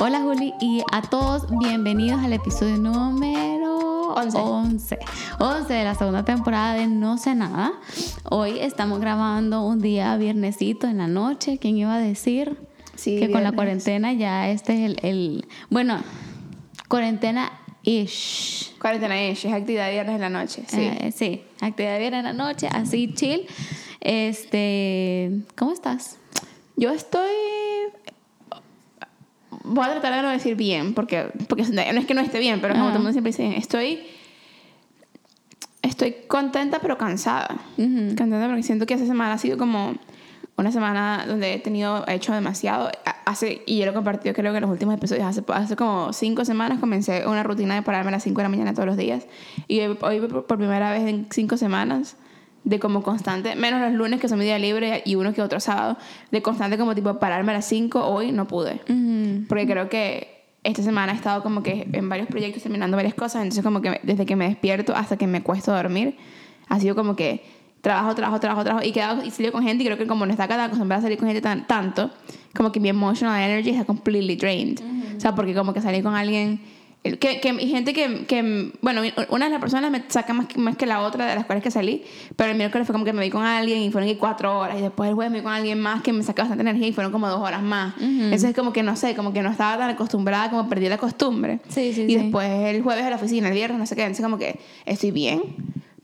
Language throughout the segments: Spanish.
Hola Juli y a todos bienvenidos al episodio número 11. 11. 11 de la segunda temporada de No sé nada. Hoy estamos grabando un día viernesito en la noche. ¿Quién iba a decir Sí, que con la cuarentena ya este es el, el- bueno, cuarentena ish. Cuarentena ish, es actividad viernes en la noche. Sí. Eh, sí, actividad viernes en la noche, así chill. Este, ¿cómo estás? Yo estoy. Voy a tratar de no decir bien, porque, porque no es que no esté bien, pero como Ajá. todo el mundo siempre dice. Estoy. Estoy contenta, pero cansada. Ujú. Contenta porque siento que esta semana ha sido como una semana donde he tenido, he hecho demasiado. Hace, y yo lo he compartido creo que en los últimos episodios, hace, hace como cinco semanas comencé una rutina de pararme a las 5 de la mañana todos los días. Y hoy, hoy por primera vez en cinco semanas, de como constante, menos los lunes que son mi día libre y uno que otro sábado, de constante como tipo pararme a las 5, hoy no pude. Ujú. Porque creo que esta semana he estado como que en varios proyectos terminando varias cosas, entonces como que desde que me despierto hasta que me cuesto dormir, ha sido como que trabajo, trabajo, trabajo, trabajo, y quedado y salgo con gente y creo que como no está tan acostumbrada a salir con gente tan, tanto, como que mi emotional energy está completely drained. O sea, porque como que salir con alguien... Que, que y gente que, que, bueno, una de las personas me saca más que, más que la otra de las cuales que salí, pero el miércoles fue como que me vi con alguien y fueron cuatro horas, y después el jueves me vi con alguien más que me saca bastante energía y fueron como dos horas más. Entonces como que no sé, como que no estaba tan acostumbrada, como perdí la costumbre. Sí, sí, y sí. después el jueves a la oficina, el viernes, no sé qué, entonces como que estoy bien,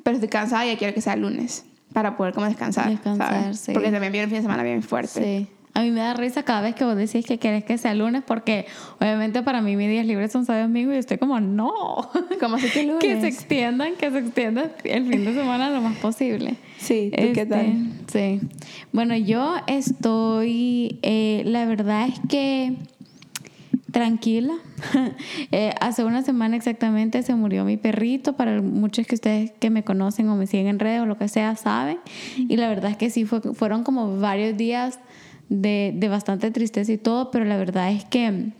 pero estoy cansada y ya quiero que sea el lunes para poder como descansar. Descansar, ¿sabes? sí. Porque también viene un fin de semana bien fuerte. Sí. A mí me da risa cada vez que vos decís que querés que sea lunes porque obviamente para mí mis días libres son sábado y domingo y estoy como no. Como si que lunes. que se extiendan, que se extiendan el fin de semana lo más posible. Sí, ¿tú qué Este, tal? Sí. Bueno, yo estoy, eh, la verdad es que tranquila. Eh, hace una semana exactamente se murió mi perrito. Para muchos que ustedes que me conocen o me siguen en redes o lo que sea saben. Y la verdad es que sí, fue, fueron como varios días de, de bastante tristeza y todo, pero la verdad es que...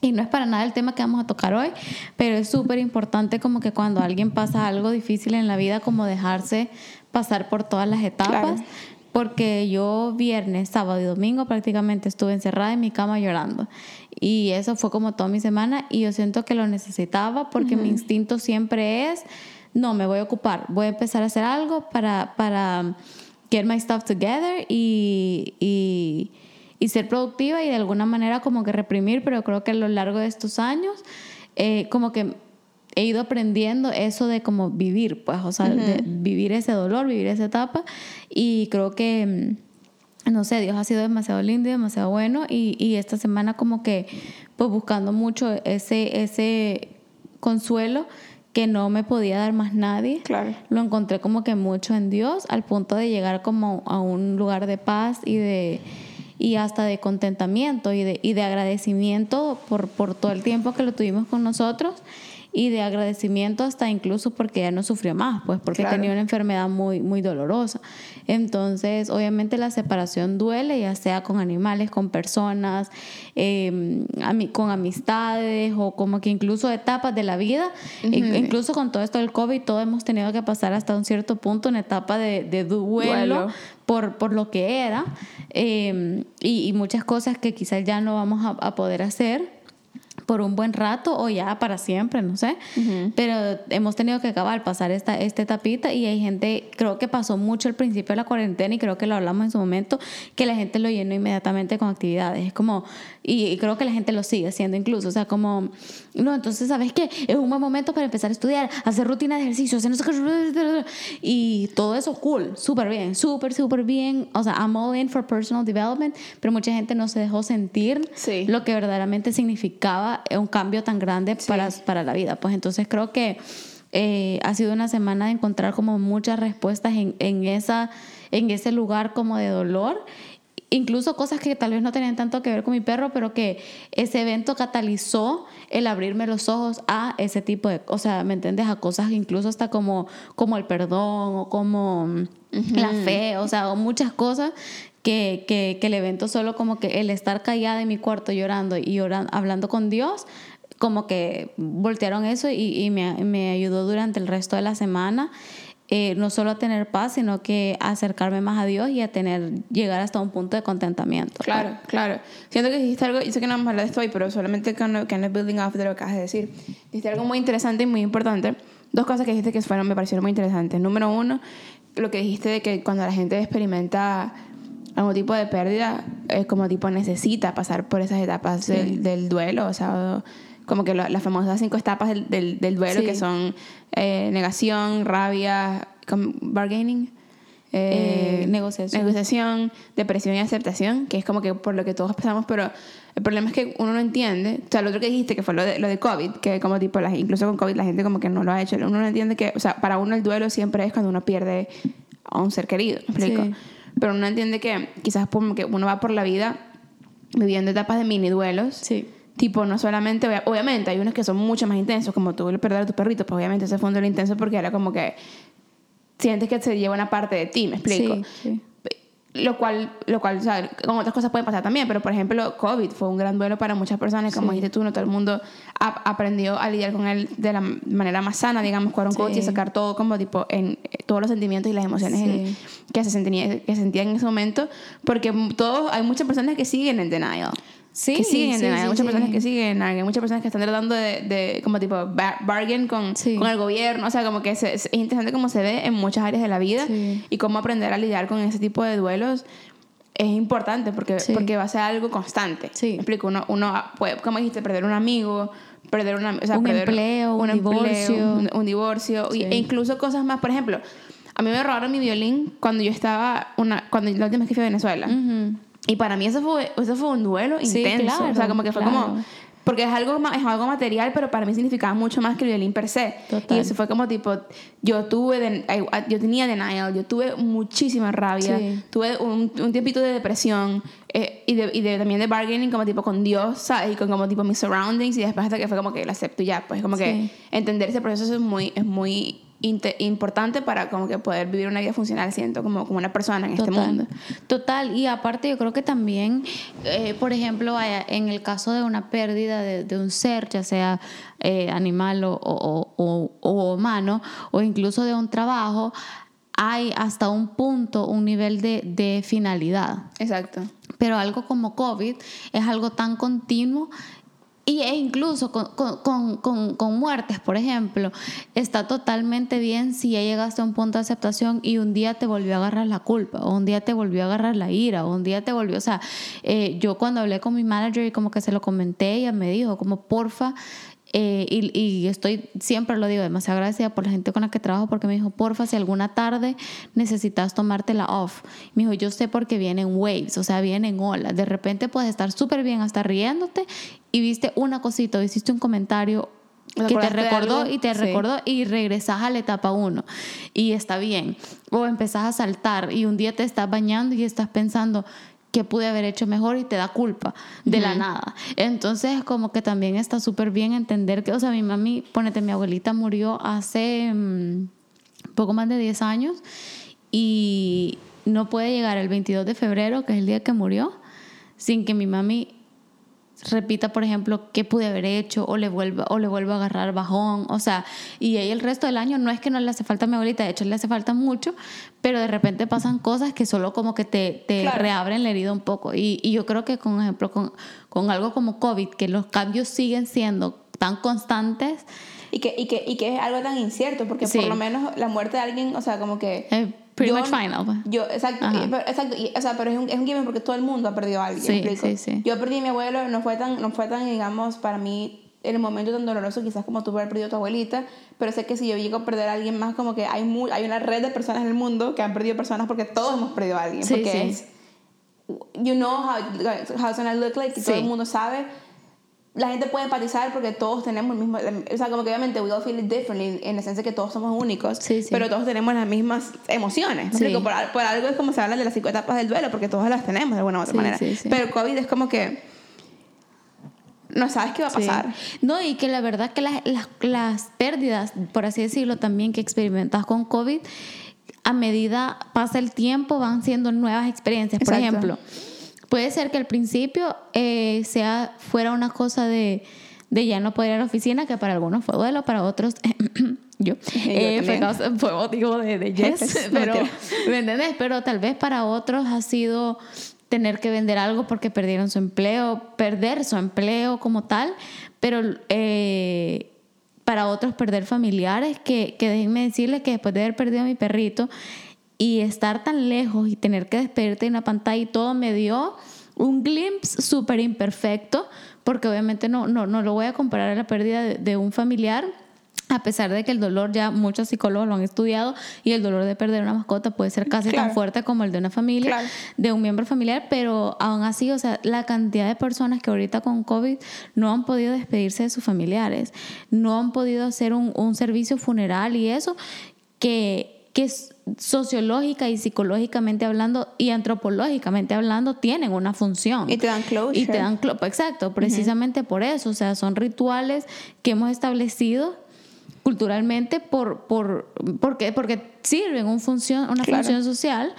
Y no es para nada el tema que vamos a tocar hoy, pero es súper importante como que cuando alguien pasa algo difícil en la vida, como dejarse pasar por todas las etapas. Claro. Porque yo viernes, sábado y domingo prácticamente estuve encerrada en mi cama llorando. Y eso fue como toda mi semana y yo siento que lo necesitaba porque mi instinto siempre es, no, me voy a ocupar, voy a empezar a hacer algo para, para get my stuff together y, y, y ser productiva y de alguna manera como que reprimir, pero creo que a lo largo de estos años eh, como que he ido aprendiendo eso de como vivir, pues, o sea, de vivir ese dolor, vivir esa etapa. Y creo que, mm, no sé, Dios ha sido demasiado lindo y demasiado bueno y, y esta semana como que, pues, buscando mucho ese, ese consuelo que no me podía dar más nadie. Claro. Lo encontré como que mucho en Dios, al punto de llegar como a un lugar de paz y de y hasta de contentamiento y de, y de agradecimiento por, por todo el tiempo que lo tuvimos con nosotros y de agradecimiento hasta incluso porque ya no sufrió más, pues porque Claro. tenía una enfermedad muy, muy dolorosa. Entonces, obviamente la separación duele, ya sea con animales, con personas, eh, con amistades o como que incluso etapas de la vida. Incluso con todo esto del COVID, todos hemos tenido que pasar hasta un cierto punto una etapa de, de duelo, Duelo. Por, por lo que era eh, y, y muchas cosas que quizás ya no vamos a, a poder hacer por un buen rato o ya para siempre, no sé. Pero hemos tenido que acabar, pasar esta, esta etapita y hay gente, creo que pasó mucho al principio de la cuarentena y creo que lo hablamos en su momento, que la gente lo llenó inmediatamente con actividades. Es como, y, y creo que la gente lo sigue haciendo incluso, o sea, como, no, entonces, ¿sabes qué? Es un buen momento para empezar a estudiar, hacer rutina de ejercicio, hacer no sé qué, y todo eso cool, súper bien, súper, súper bien. O sea, I'm all in for personal development, pero mucha gente no se dejó sentir Sí. lo que verdaderamente significaba un cambio tan grande para, para la vida. Pues entonces creo que eh, ha sido una semana de encontrar como muchas respuestas en, en, esa, en ese lugar como de dolor. Incluso cosas que tal vez no tenían tanto que ver con mi perro, pero que ese evento catalizó el abrirme los ojos a ese tipo de cosas, o sea, ¿me entiendes? A cosas incluso hasta como, como el perdón o como mm, la fe, o sea, o muchas cosas que, que, que el evento solo como que el estar callada en mi cuarto llorando y orando, hablando con Dios, como que voltearon eso y, y me, me ayudó durante el resto de la semana. eh, no solo a tener paz, sino que acercarme más a Dios y a tener, llegar hasta un punto de contentamiento. Claro, claro. Siento que dijiste algo, yo sé que no vamos a hablar de esto hoy, pero solamente kind of, kind of building off de lo que acabas de decir. Dijiste algo muy interesante y muy importante. Dos cosas que dijiste que fueron, me parecieron muy interesantes. Número uno, lo que dijiste de que cuando la gente experimenta algún tipo de pérdida, es como tipo necesita pasar por esas etapas del, del duelo, o sea, como que lo- las famosas cinco etapas del, del, del duelo, Sí. que son eh, negación, rabia, bargaining. Eh, negociación. negociación, depresión y aceptación, que es como que por lo que todos pasamos, pero el problema es que uno no entiende, o sea, lo otro que dijiste, que fue lo de, lo de COVID, que como tipo, la, incluso con COVID la gente como que no lo ha hecho, uno no entiende que, o sea, para uno el duelo siempre es cuando uno pierde a un ser querido, ¿me explico? Sí. Pero uno entiende que quizás porque uno va por la vida viviendo etapas de mini duelos, Sí. Tipo, no solamente, obvia- obviamente, hay unos que son mucho más intensos, como tú el perder a tu perrito, pues obviamente ese fue un duelo intenso porque era como que sientes que se lleva una parte de ti, ¿me explico? Sí, sí. Lo cual, lo cual, o sea, con otras cosas puede pasar también, pero por ejemplo, COVID fue un gran duelo para muchas personas, como Sí. dijiste tú, no todo el mundo a- aprendió a lidiar con él de la manera más sana, digamos, con un coach y Sí. sacar todo como tipo en eh, todos los sentimientos y las emociones en- Sí. que se sentían que sentían en ese momento, porque todos, hay muchas personas que siguen en denial. Sí, que siguen en sí. Hay sí, muchas personas que siguen, hay muchas personas que están tratando de, de como tipo bar- bargain con, con el gobierno, o sea, como que se- es interesante cómo se ve en muchas áreas de la vida y cómo aprender a lidiar con ese tipo de duelos es importante porque, porque va a ser algo constante. Sí. Me explico, uno, uno puede, como dijiste, perder un amigo, perder una, o sea, Un perder empleo, un divorcio. un, un divorcio y- e incluso cosas más, por ejemplo, a mí me robaron mi violín cuando yo estaba, una, cuando la última vez que fui a Venezuela. Ujú. Y para mí eso fue, eso fue un duelo Sí, intenso. claro, o sea, como que fue claro. como... Porque es algo, es algo material, pero para mí significaba mucho más que el violín per se. Total. Y eso fue como tipo, yo tuve, ay, yo tenía denial, yo tuve muchísima rabia, Sí. tuve un, un tiempito de depresión eh, y, de, y de- también de bargaining como tipo con Dios, ¿sabes? Y con como tipo mis surroundings y después hasta que fue como que lo acepto y ya, pues como que Sí. entender ese proceso es muy, es muy importante para como que poder vivir una vida funcional, siento, como, como una persona en este Total. mundo. Total, y aparte yo creo que también, eh, por ejemplo, en el caso de una pérdida de, de un ser, ya sea eh, animal o, o- o- o humano, o incluso de un trabajo, hay hasta un punto, un nivel de, de finalidad. Exacto. Pero algo como COVID es algo tan continuo y e incluso con, con- con- con- muertes, por ejemplo, está totalmente bien si ya llegaste a un punto de aceptación y un día te volvió a agarrar la culpa, o un día te volvió a agarrar la ira, o un día te volvió, o sea, eh, yo cuando hablé con mi manager y como que se lo comenté, ella me dijo como, porfa, eh, y, y estoy, siempre lo digo, demasiado agradecida por la gente con la que trabajo porque me dijo, porfa, si alguna tarde necesitas tomártela off. Me dijo, yo sé porque vienen waves, o sea, vienen olas. De repente puedes estar súper bien hasta riéndote y viste una cosita, o hiciste un comentario ¿Te que te recordó y te Sí. recordó y regresas a la etapa 1 y está bien. O empezás a saltar y un día te estás bañando y estás pensando que pude haber hecho mejor y te da culpa de la nada. Entonces como que también está súper bien entender que, o sea, mi mami, ponete, mi abuelita murió hace mm, poco más de 10 años y no puede llegar el 22 de febrero, que es el día que murió, sin que mi mami repita, por ejemplo, qué pude haber hecho o le vuelva o le vuelva a agarrar bajón, o sea, y ahí el resto del año no es que no le hace falta a mi abuelita, de hecho le hace falta mucho, pero de repente pasan cosas que solo como que te, te Claro. reabren la herida un poco. Y, y yo creo que, con ejemplo, con, con algo como COVID, que los cambios siguen siendo tan constantes, Y que, y, que, y que es algo tan incierto, porque Sí. por lo menos la muerte de alguien, o sea, como que... es pretty yo- much final. pues. Yo, exacto, Ajá. exacto y- o sea, pero es un, es un given porque todo el mundo ha perdido a alguien. Sí, sí, sí. Yo perdí a mi abuelo, no fue tan, no fue tan, digamos, para mí el momento tan doloroso quizás como tú haber perdido a tu abuelita, pero sé que si yo llego a perder a alguien más, como que hay, mu- hay una red de personas en el mundo que han perdido personas porque todos hemos perdido a alguien. Sí, porque sí. es, you know how, how it's gonna look like, y todo el mundo sabe. La gente puede empatizar porque todos tenemos el mismo, o sea, como que obviamente we all feel it differently en la esencia que todos somos únicos, Sí, sí. pero todos tenemos las mismas emociones. ¿me Sí. Por, por algo es como se habla de las cinco etapas del duelo, porque todos las tenemos de alguna u otra manera. Pero COVID es como que no sabes qué va a pasar. No, y que la verdad que las, las, las pérdidas, por así decirlo, también que experimentas con COVID, a medida pasa el tiempo van siendo nuevas experiencias. Por Exacto. ejemplo, puede ser que al principio eh, sea, fuera una cosa de, de ya no poder ir a la oficina, que para algunos fue duelo, para otros, yo, eh, fue, causa- fue motivo de, de yes, pero, ¿me entendés? Pero tal vez para otros ha sido tener que vender algo porque perdieron su empleo, perder su empleo como tal, pero eh, para otros perder familiares, que, que déjenme decirles que después de haber perdido a mi perrito y estar tan lejos y tener que despedirte en una pantalla y todo me dio un glimpse súper imperfecto, porque obviamente no, no, no lo voy a comparar a la pérdida de, de un familiar, a pesar de que el dolor ya muchos psicólogos lo han estudiado y el dolor de perder una mascota puede ser casi Claro. tan fuerte como el de una familia, Claro. de un miembro familiar, pero aún así, o sea, la cantidad de personas que ahorita con COVID no han podido despedirse de sus familiares, no han podido hacer un, un servicio funeral y eso, que, que sociológica y psicológicamente hablando y antropológicamente hablando tienen una función. Y te dan closure. Y te dan clo- exacto, precisamente por eso, o sea, son rituales que hemos establecido culturalmente por, por, porque, porque sirven un función, una Claro. función social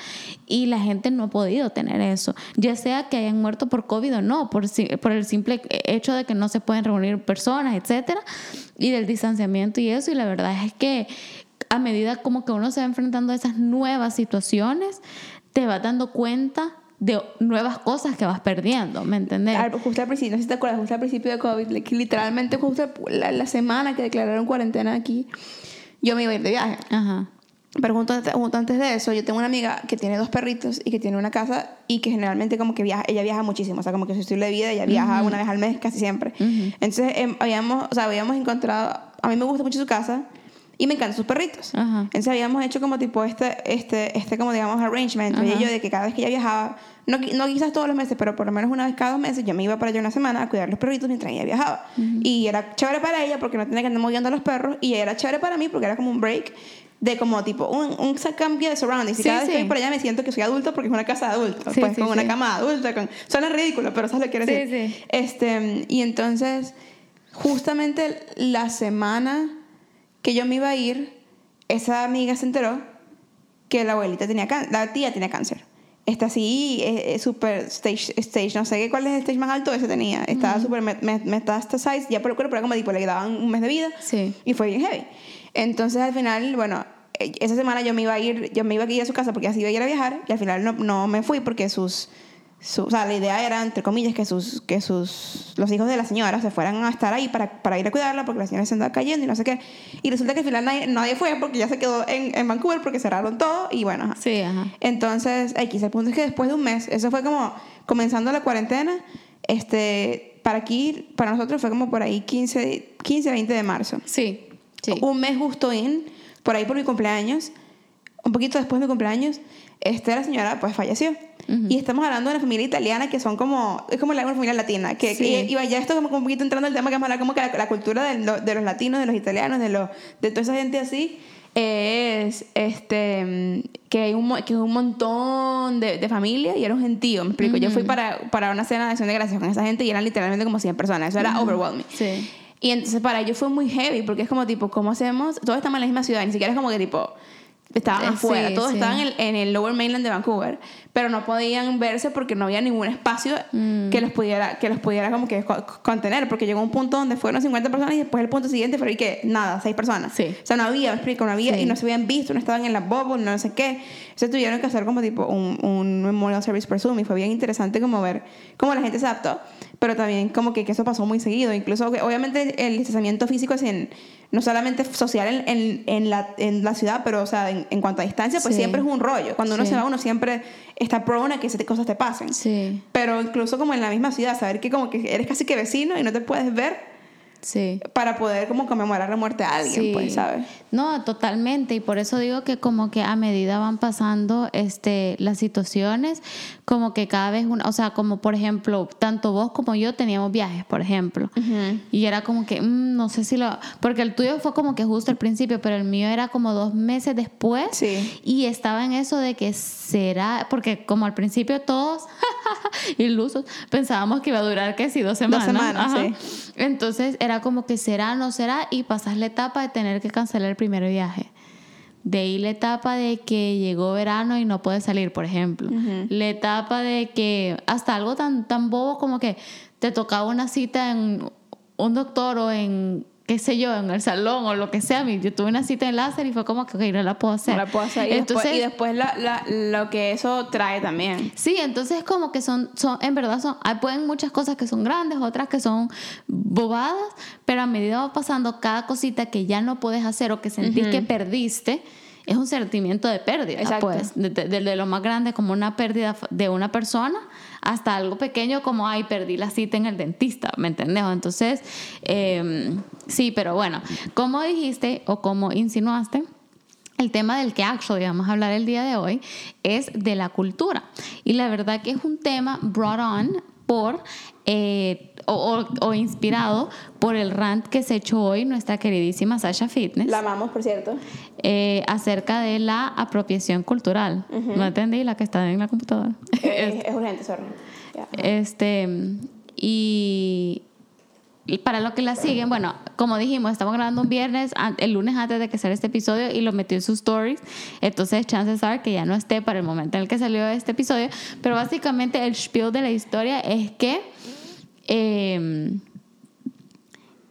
y la gente no ha podido tener eso, ya sea que hayan muerto por COVID o no, por, por el simple hecho de que no se pueden reunir personas, etcétera, y del distanciamiento y eso, y la verdad es que a medida como que uno se va enfrentando a esas nuevas situaciones, te vas dando cuenta de nuevas cosas que vas perdiendo, ¿me entendés? Justo al principio, no sé si te acuerdas, justo al principio de COVID, literalmente justo la, la semana que declararon cuarentena aquí, yo me iba a ir de viaje. Ajá. Pero junto antes, junto antes de eso, yo tengo una amiga que tiene dos perritos y que tiene una casa y que generalmente como que viaja, ella viaja muchísimo, o sea, como que su estilo de vida, ella viaja una vez al mes casi siempre. Entonces, em, habíamos, o sea, habíamos encontrado, a mí me gusta mucho su casa y me encantan sus perritos. Ajá. Entonces habíamos hecho como tipo este, este, este como digamos arrangement y yo de que cada vez que ella viajaba, no, no quizás todos los meses, pero por lo menos una vez cada dos meses, yo me iba para allá una semana a cuidar los perritos mientras ella viajaba. Y era chévere para ella porque no tenía que andar moviendo a los perros y era chévere para mí porque era como un break de como tipo un, un cambio de surroundings. Y Sí, cada vez que sí. voy por allá me siento que soy adulto porque es una casa de adultos, Sí, pues con una cama adulta. Con... Suena ridículo, pero ¿sabes lo que quiero Sí, decir? sí. Este, y entonces, justamente la semana que yo me iba a ir, esa amiga se enteró que la abuelita tenía cáncer, la tía tenía cáncer. Está así, es súper stage, stage, no sé qué cuál es el stage más alto, ese tenía. Estaba súper met- met- metastasized, ya por el cuerpo, era como tipo, le daban un mes de vida. Sí. Y fue bien heavy. Entonces, al final, bueno, eh, esa semana yo me iba a ir, yo me iba a ir a su casa porque así iba a ir a viajar y al final no, no me fui porque sus, su- o sea, la idea era, entre comillas, que sus, que sus, los hijos de la señora se fueran a estar ahí para, para ir a cuidarla porque la señora se andaba cayendo y no sé qué. Y resulta que al final nadie, nadie fue porque ya se quedó en, en Vancouver porque cerraron todo y bueno, ajá. Sí, ajá. Entonces, X, el punto es que después de un mes, eso fue como comenzando la cuarentena, este, para aquí, para nosotros fue como por ahí 15, 15 20 de marzo. Sí, sí. Un mes justo in, por ahí por mi cumpleaños, un poquito después de mi cumpleaños, este, la señora pues falleció. Y estamos hablando de una familia italiana que son como, es como la familia latina, que, Sí. que iba ya esto como, como un poquito entrando en el tema que vamos a hablar como que la, la cultura de, lo- de los latinos, de los italianos, de, los de toda esa gente así, es este que hay un, que es un montón de, de familia y era un gentío, me explico. Yo fui para, para una cena de acción de gracias con esa gente y eran literalmente como 100 personas, eso era overwhelming. Sí. Y entonces para ellos fue muy heavy porque es como tipo, ¿cómo hacemos? Todos estaban en la misma ciudad, ni siquiera es como que tipo, estaban Eh, afuera, sí, todos sí. estaban en, en el Lower Mainland de Vancouver, pero no podían verse porque no había ningún espacio Mm. que los pudiera, que los pudiera como que co- contener, porque llegó un punto donde fueron 50 personas y después el punto siguiente fue que nada, 6 personas. Sí. O sea, no había, me explico, no había y no se habían visto, no estaban en la bubble, no sé qué. Entonces tuvieron que hacer como tipo un, un memorial service por Zoom y fue bien interesante como ver cómo la gente se adaptó, pero también como que, que eso pasó muy seguido. Incluso, obviamente, el distanciamiento físico es en, no solamente social en, en, en la, en la ciudad, pero o sea, en, en cuanto a distancia, pues Sí. siempre es un rollo. Cuando uno Sí. se va, uno siempre está prone a que esas cosas te pasen. Sí, Pero incluso como en la misma ciudad, saber que como que eres casi que vecino y no te puedes ver sí. para poder como conmemorar la muerte de alguien, Sí. pues, ¿sabes? No, totalmente. Y por eso digo que como que a medida van pasando este, las situaciones, como que cada vez una, o sea, como por ejemplo, tanto vos como yo teníamos viajes, por ejemplo. Y era como que, mm, no sé si lo, porque el tuyo fue como que justo al principio, pero el mío era como dos meses después. Sí. Y estaba en eso de que será, porque como al principio todos, ilusos, pensábamos que iba a durar, que sí, dos semanas. semanas, Ajá. sí. Entonces era como que será, no será, y pasas la etapa de tener que cancelar el primer viaje. De ahí la etapa de que llegó verano y no puedes salir, por ejemplo. La etapa de que hasta algo tan, tan bobo como que te tocaba una cita en un doctor o en qué sé yo, en el salón o lo que sea, yo tuve una cita en láser y fue como que, ok, no la puedo hacer. No la puedo hacer. Y entonces, después, y después la, la, lo que eso trae también. Sí, entonces como que son, son en verdad son, hay pueden muchas cosas que son grandes, otras que son bobadas, pero a medida va pasando cada cosita que ya no puedes hacer o que sentís que perdiste, es un sentimiento de pérdida, Exacto. pues, desde de, de lo más grande como una pérdida de una persona hasta algo pequeño como, ay, perdí la cita en el dentista, ¿me entendés? Entonces, eh, sí, pero bueno, como dijiste o como insinuaste, el tema del que actually vamos a hablar el día de hoy es de la cultura. Y la verdad que es un tema brought on por eh, o, o, o, inspirado por el rant que se echó hoy nuestra queridísima Sasha Fitness. La amamos, por cierto. Eh, acerca de la apropiación cultural. Uh -huh. No entendí la que está en la computadora. Eh, es, es, urgente, sorry. Yeah. Este, y, y para los que la siguen, bueno, como dijimos, estamos grabando un viernes, el lunes antes de que saliera este episodio y lo metió en sus stories. Entonces, chances are que ya no esté para el momento en el que salió este episodio. Pero básicamente, el spiel de la historia es que eh,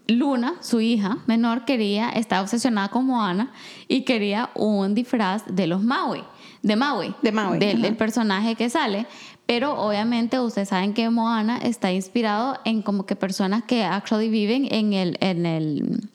Luna, su hija menor, quería, estaba obsesionada con Moana y quería un disfraz de los Maui, de Maui, de Maui del, del personaje que sale. Pero obviamente ustedes saben que Moana está inspirado en como que personas que actually viven en el, en el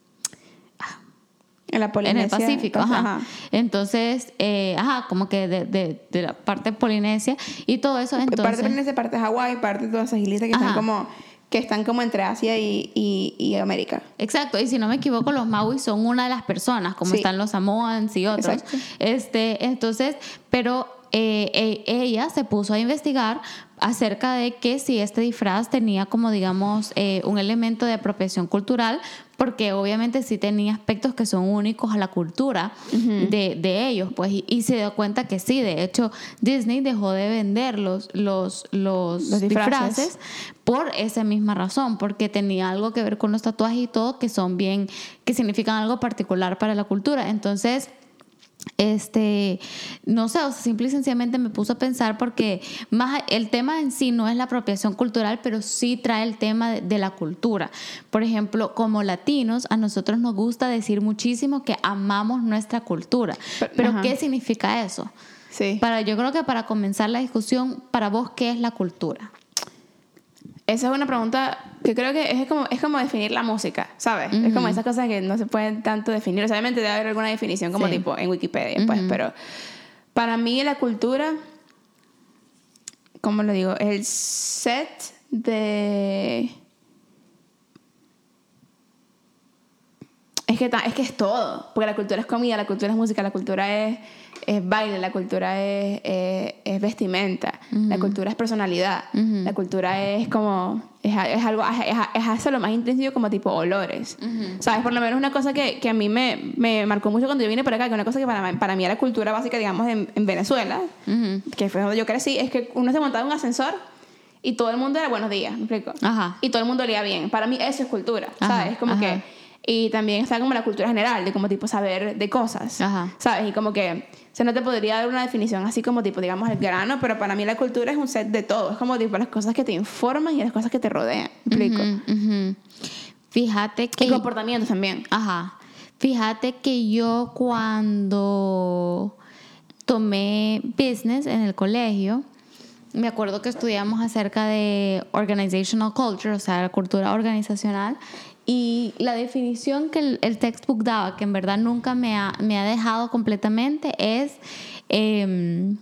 en la Polinesia. En el Pacífico, ajá. ajá. Entonces, eh, ajá, como que de, de, de, la parte polinesia y todo eso. Entonces, parte Polinesia, parte de Hawái, parte de todas esas islitas que ajá. están como que están como entre Asia y, y, y, América. Exacto, y si no me equivoco, los Maui son una de las personas, como sí. están los Samoans y otros. Exacto. Este, entonces, pero eh, ella se puso a investigar acerca de que si este disfraz tenía como digamos eh, un elemento de apropiación cultural porque obviamente sí tenía aspectos que son únicos a la cultura uh -huh. de, de, ellos pues y, y, se dio cuenta que sí de hecho Disney dejó de vender los, los, los, los disfraces. disfraces por esa misma razón porque tenía algo que ver con los tatuajes y todo que son bien que significan algo particular para la cultura entonces este, no sé, o sea, simple y sencillamente me puso a pensar porque más el tema en sí no es la apropiación cultural, pero sí trae el tema de, de, la cultura. Por ejemplo, como latinos, a nosotros nos gusta decir muchísimo que amamos nuestra cultura. Pero, pero ¿qué significa eso? Sí. Para, yo creo que para comenzar la discusión, para vos, ¿qué es la cultura? Esa es una pregunta que creo que es como, es como definir la música, ¿sabes? Uh -huh. Es como esas cosas que no se pueden tanto definir. O sea, obviamente debe haber alguna definición como sí. tipo en Wikipedia, uh -huh. pues, pero para mí la cultura, ¿cómo lo digo? El set de... Es que, es que es todo, porque la cultura es comida, la cultura es música, la cultura es, es baile, la cultura es, es, es vestimenta, uh -huh. la cultura es personalidad, uh -huh. la cultura es como, es, es algo, es, hacer lo más intensivo como tipo olores, uh -huh. ¿sabes? Por lo menos una cosa que, que a mí me, me, marcó mucho cuando yo vine para acá, que una cosa que para, para mí era cultura básica, digamos, en, en Venezuela, que fue donde yo crecí, es que uno se montaba en un ascensor y todo el mundo era buenos días, ¿me explico? Ajá. Y todo el mundo olía bien. Para mí eso es cultura, ¿sabes? Como Ajá. que y también está como la cultura general, de como tipo saber de cosas, Ajá. ¿sabes? Y como que, sea, no te podría dar una definición así como tipo, digamos, el grano, pero para mí la cultura es un set de todo, es como tipo las cosas que te informan y las cosas que te rodean, ¿me explico? Uh -huh, uh -huh. Fíjate que... Y comportamientos también. Ajá. Fíjate que yo cuando tomé business en el colegio, me acuerdo que estudiamos acerca de organizational culture, o sea, la cultura organizacional, y la definición que el, el, textbook daba, que en verdad nunca me ha, me ha dejado completamente, es um,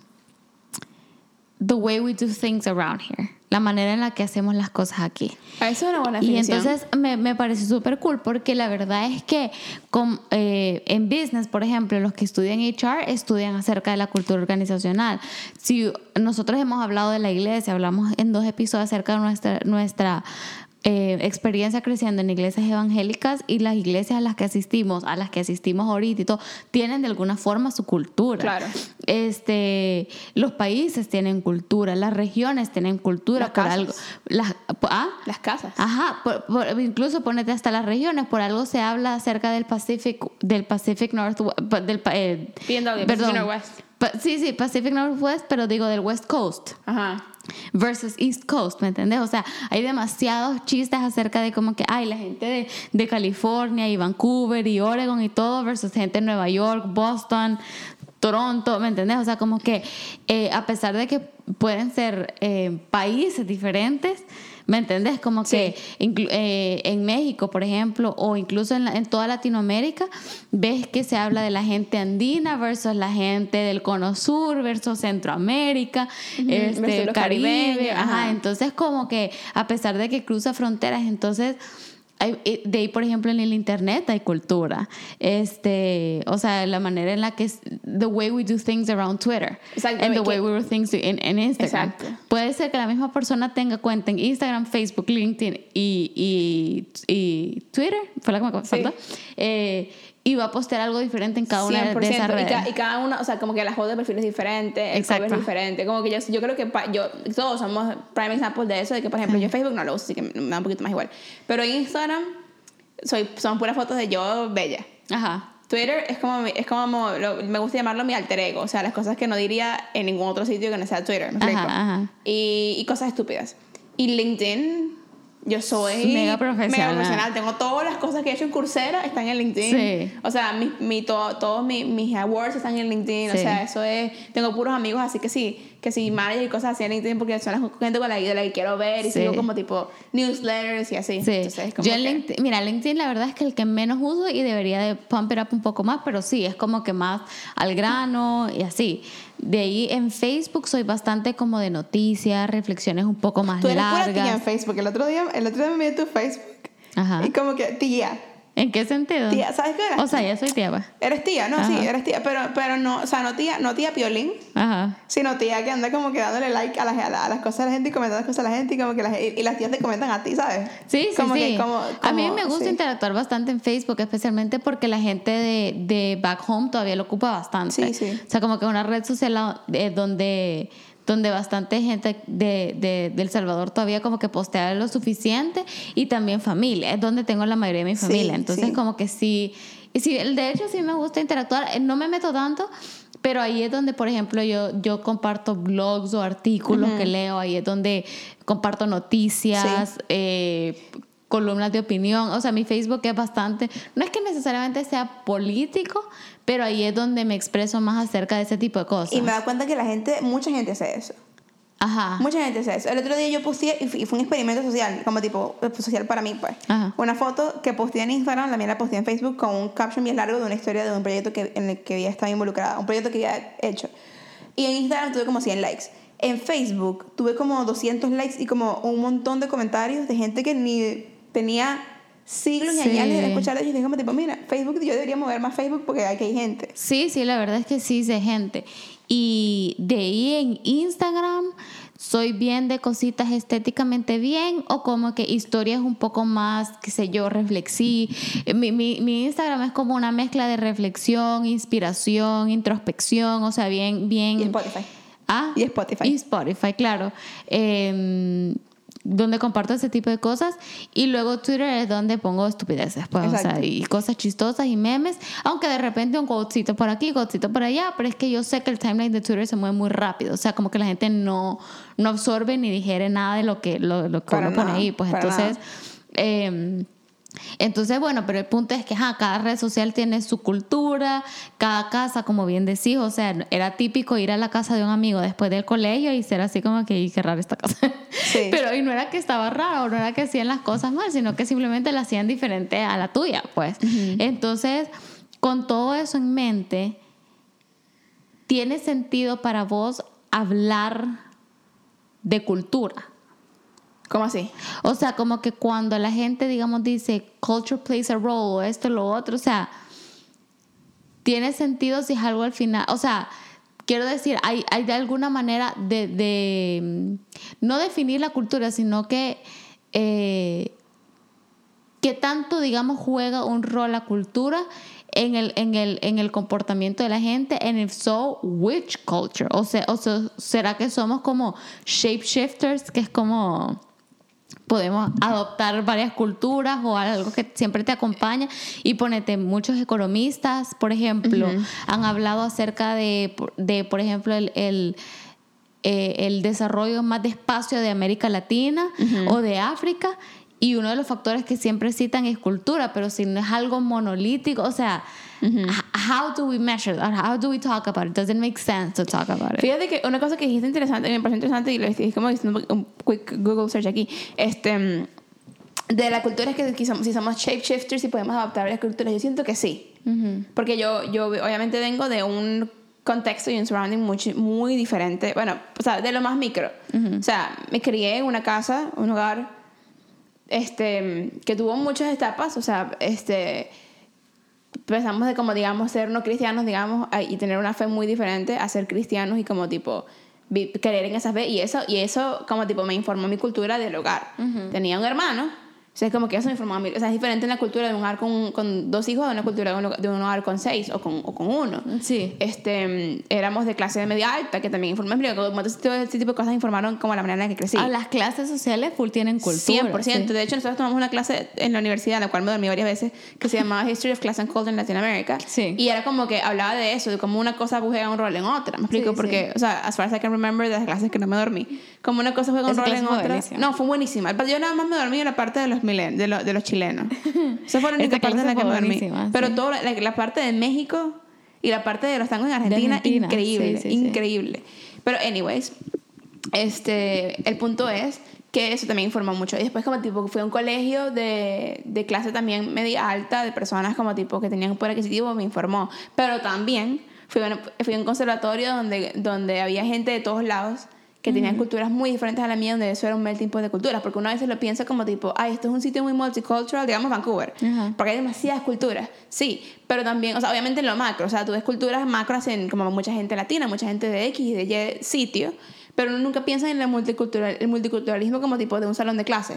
the way we do things around here. La manera en la que hacemos las cosas aquí. Eso es una buena definición. Y entonces me, me pareció súper cool porque la verdad es que con, eh, en business, por ejemplo, los que estudian HR estudian acerca de la cultura organizacional. Si nosotros hemos hablado de la iglesia, hablamos en dos episodios acerca de nuestra, nuestra eh, experiencia creciendo en iglesias evangélicas y las iglesias a las que asistimos, a las que asistimos ahorita y todo, tienen de alguna forma su cultura. Claro. Este, los países tienen cultura, las regiones tienen cultura las por casas. algo. Las, ¿ah? las casas. Ajá, por, por, incluso ponete hasta las regiones, por algo se habla acerca del Pacific, del Pacific Northwest, del eh, perdón, Pacific Northwest. Pa, sí, sí, Pacific Northwest, pero digo del West Coast. Ajá versus East Coast, ¿me entiendes? O sea, hay demasiados chistes acerca de como que, ay, la gente de, de California y Vancouver y Oregon y todo versus gente de Nueva York, Boston, Toronto, ¿me entiendes? O sea, como que eh, a pesar de que pueden ser eh, países diferentes, ¿me entendés? Como que eh, en México, por ejemplo, o incluso en, la- en toda Latinoamérica, ves que se habla de la gente andina versus la gente del cono sur versus Centroamérica, versus los Caribe, ajá. Entonces, como que a pesar de que cruza fronteras, entonces hay- eh, de ahí, por ejemplo, en el internet hay cultura. Este, o sea, la manera en la que es, the way we do things around Twitter. Exacto, And the way we do things in, in Instagram. Exacto. Puede ser que la misma persona tenga cuenta en Instagram, Facebook, LinkedIn y, y, y Twitter, fue la que me faltó, eh, y va a postear algo diferente en cada una de 100%, esas y, redes. ca- y cada una, o sea, como que la foto de perfil es diferente, el Exacto. cover es diferente. Como que yo, yo creo que pa- yo, todos somos prime examples de eso, de que, por ejemplo, yo Facebook no lo uso, así que me da un poquito más igual. Pero en Instagram soy, son puras fotos de yo bella. Ajá. Twitter es como, es como lo- me gusta llamarlo mi alter ego, o sea, las cosas que no diría en ningún otro sitio que no sea Twitter, ¿me Ajá, ajá. Y, y cosas estúpidas. Y LinkedIn, yo soy Mega profesional. mega profesional. Tengo todas las cosas que he hecho en Coursera están en LinkedIn. Sí. O sea, mi, mi, to- todos mi- mis awards están en LinkedIn. Sí. O sea, eso es. Tengo puros amigos, así que sí, que sí, manager y cosas así en LinkedIn porque son las gente con la, de la que quiero ver y Sí. sigo como tipo newsletters y así. Sí, Entonces, como yo en que- LinkedIn, mira, LinkedIn la verdad es que el que menos uso y debería de pump it up un poco más, pero sí, es como que más al grano y así. De ahí en Facebook soy bastante como de noticias, reflexiones un poco más Tú eres pura tía en largas. Facebook. El otro día, el otro día me vi tu Facebook. Ajá. Y como que, tía. ¿En qué sentido? Tía, ¿sabes qué eres? O sea, ya soy tía, pues. Eres tía, no, Ajá. sí, eres tía. Pero, pero no, o sea, no tía, no tía piolín. Ajá. Sino tía que anda como que dándole like a las, a la- a las cosas de la gente y comentando las cosas a la gente y como que las, y, y las tías te comentan a ti, ¿sabes? Sí, sí, como sí. Que, como, a mí me gusta sí. interactuar bastante en Facebook, especialmente porque la gente de, de back home todavía lo ocupa bastante. Sí, sí. O sea, como que una red social eh, donde donde bastante gente de, de, de El Salvador todavía como que postea lo suficiente y también familia, es donde tengo la mayoría de mi Sí, familia. Entonces sí. como que sí, y sí, de hecho sí me gusta interactuar, Eh, no me meto tanto, pero ahí es donde, por ejemplo, yo, yo comparto blogs o artículos que leo, ahí es donde comparto noticias, eh, columnas de opinión. O sea, mi Facebook es bastante, no es que necesariamente sea político, pero ahí es donde me expreso más acerca de ese tipo de cosas. Y me da cuenta que la gente, mucha gente hace eso. Ajá. Mucha gente hace eso. El otro día yo posteé, y fue un experimento social, como tipo eh, social para mí, pues. Ajá. Una foto que posteé en Instagram, la mía la posteé en Facebook con un caption bien largo de una historia de un proyecto que, en el que había estado involucrada, un proyecto que había hecho. Y en Instagram tuve como 100 likes. En Facebook tuve como 200 likes y como un montón de comentarios de gente que ni tenía siglos y Sí. años de escuchar de ellos. Y como tipo, mira, Facebook, yo debería mover más Facebook porque aquí hay gente. Sí, sí, la verdad es que sí sé gente. Y de ahí en Instagram soy bien de cositas estéticamente bien o como que historias un poco más, qué sé yo, reflexí. Mi, mi, mi Instagram es como una mezcla de reflexión, inspiración, introspección, o sea, bien, bien... Y Spotify. Ah, Y Spotify. Y Spotify, claro. Eh, donde comparto ese tipo de cosas. Y luego Twitter es donde pongo estupideces, pues, o sea, y cosas chistosas y memes. Aunque de repente un quotecito por aquí, quotecito por allá, pero es que yo sé que el timeline de Twitter se mueve muy rápido. O sea, como que la gente no, no absorbe ni digiere nada de lo que, lo, lo que uno pone ahí. Pues entonces. eh, entonces, bueno, pero el punto es que cada red social tiene su cultura, cada casa, como bien decís, o sea, era típico ir a la casa de un amigo después del colegio y ser así como que, "Ey, qué rara esta casa. Sí. Pero y no era que estaba raro, o no era que hacían las cosas mal, sino que simplemente la hacían diferente a la tuya, pues. Entonces, con todo eso en mente, ¿tiene sentido para vos hablar de cultura? ¿Cómo así? O sea, como que cuando la gente, digamos, dice culture plays a role, o esto, lo otro, o sea, tiene sentido si es algo al final, o sea, quiero decir, hay, hay de alguna manera de, de, mm, no definir la cultura, sino que, eh, que tanto, digamos, juega un rol la cultura en el, en el, en el comportamiento de la gente, and if so, which culture? O sea, o sea, ¿será que somos como shapeshifters, que es como podemos adoptar varias culturas o algo que siempre te acompaña. Y ponete muchos economistas por ejemplo han hablado acerca de, de por ejemplo el, el, eh, el desarrollo más despacio de América Latina o de África. Y uno de los factores que siempre citan es cultura, pero si no es algo monolítico, o sea, how do we measure that? How do we talk about it? Does it make sense to talk about it? Fíjate que una cosa que dijiste interesante, me pareció interesante y lo estoy como diciendo un quick Google search aquí, este, de la cultura es que si somos, shapeshifters y podemos adaptar las culturas, yo siento que sí. Porque yo, yo obviamente vengo de un contexto y un surrounding muy, muy diferente, bueno, o sea, de lo más micro. O sea, me crié en una casa, un hogar este, que tuvo muchas etapas, o sea, este, empezamos de como, digamos, ser no cristianos, digamos, y tener una fe muy diferente a ser cristianos y como tipo creer en esa fe y eso, y eso como tipo me informó mi cultura del hogar. Tenía un hermano o sea, es como que eso me informaba O sea, es diferente en la cultura de un hogar con, con dos hijos de una cultura de un, de un, hogar con seis o con, o con uno. Sí. Este, éramos de clase de media alta, que también informé. Como este, este tipo de cosas informaron como la manera en la que crecí. Ah, las clases sociales full tienen cultura. 100%. De hecho, nosotros tomamos una clase en la universidad, en la cual me dormí varias veces, que se llamaba History of Class and Culture in Latin America. Sí. Y era como que hablaba de eso, de cómo una cosa juega un rol en otra. ¿Me explico? Porque, o sea, as far as I can remember de las clases que no me dormí, como una cosa juega un rol en otra. No, fue buenísima. Yo nada más me dormí en la parte de los, milen de, de los chileno. Esa fue la única parte en la que me dormí. Pero toda la, parte de México y la parte de los tangos en Argentina, increíble, increíble. Pero anyways, este, el punto es que eso también informó mucho. Y después como tipo fui a un colegio de, de clase también media alta, de personas como tipo que tenían un poder adquisitivo, me informó. Pero también fui a, fui a un conservatorio donde, donde había gente de todos lados que tenían culturas muy diferentes a la mía, donde eso era un melting pot de culturas, porque uno a veces lo piensa como tipo, ay, esto es un sitio muy multicultural, digamos Vancouver, porque hay demasiadas culturas, sí, pero también, o sea, obviamente en lo macro, o sea, tú ves culturas macro en como mucha gente latina, mucha gente de X y de Y sitio, pero uno nunca piensa en el, multicultural, el multiculturalismo como tipo de un salón de clase.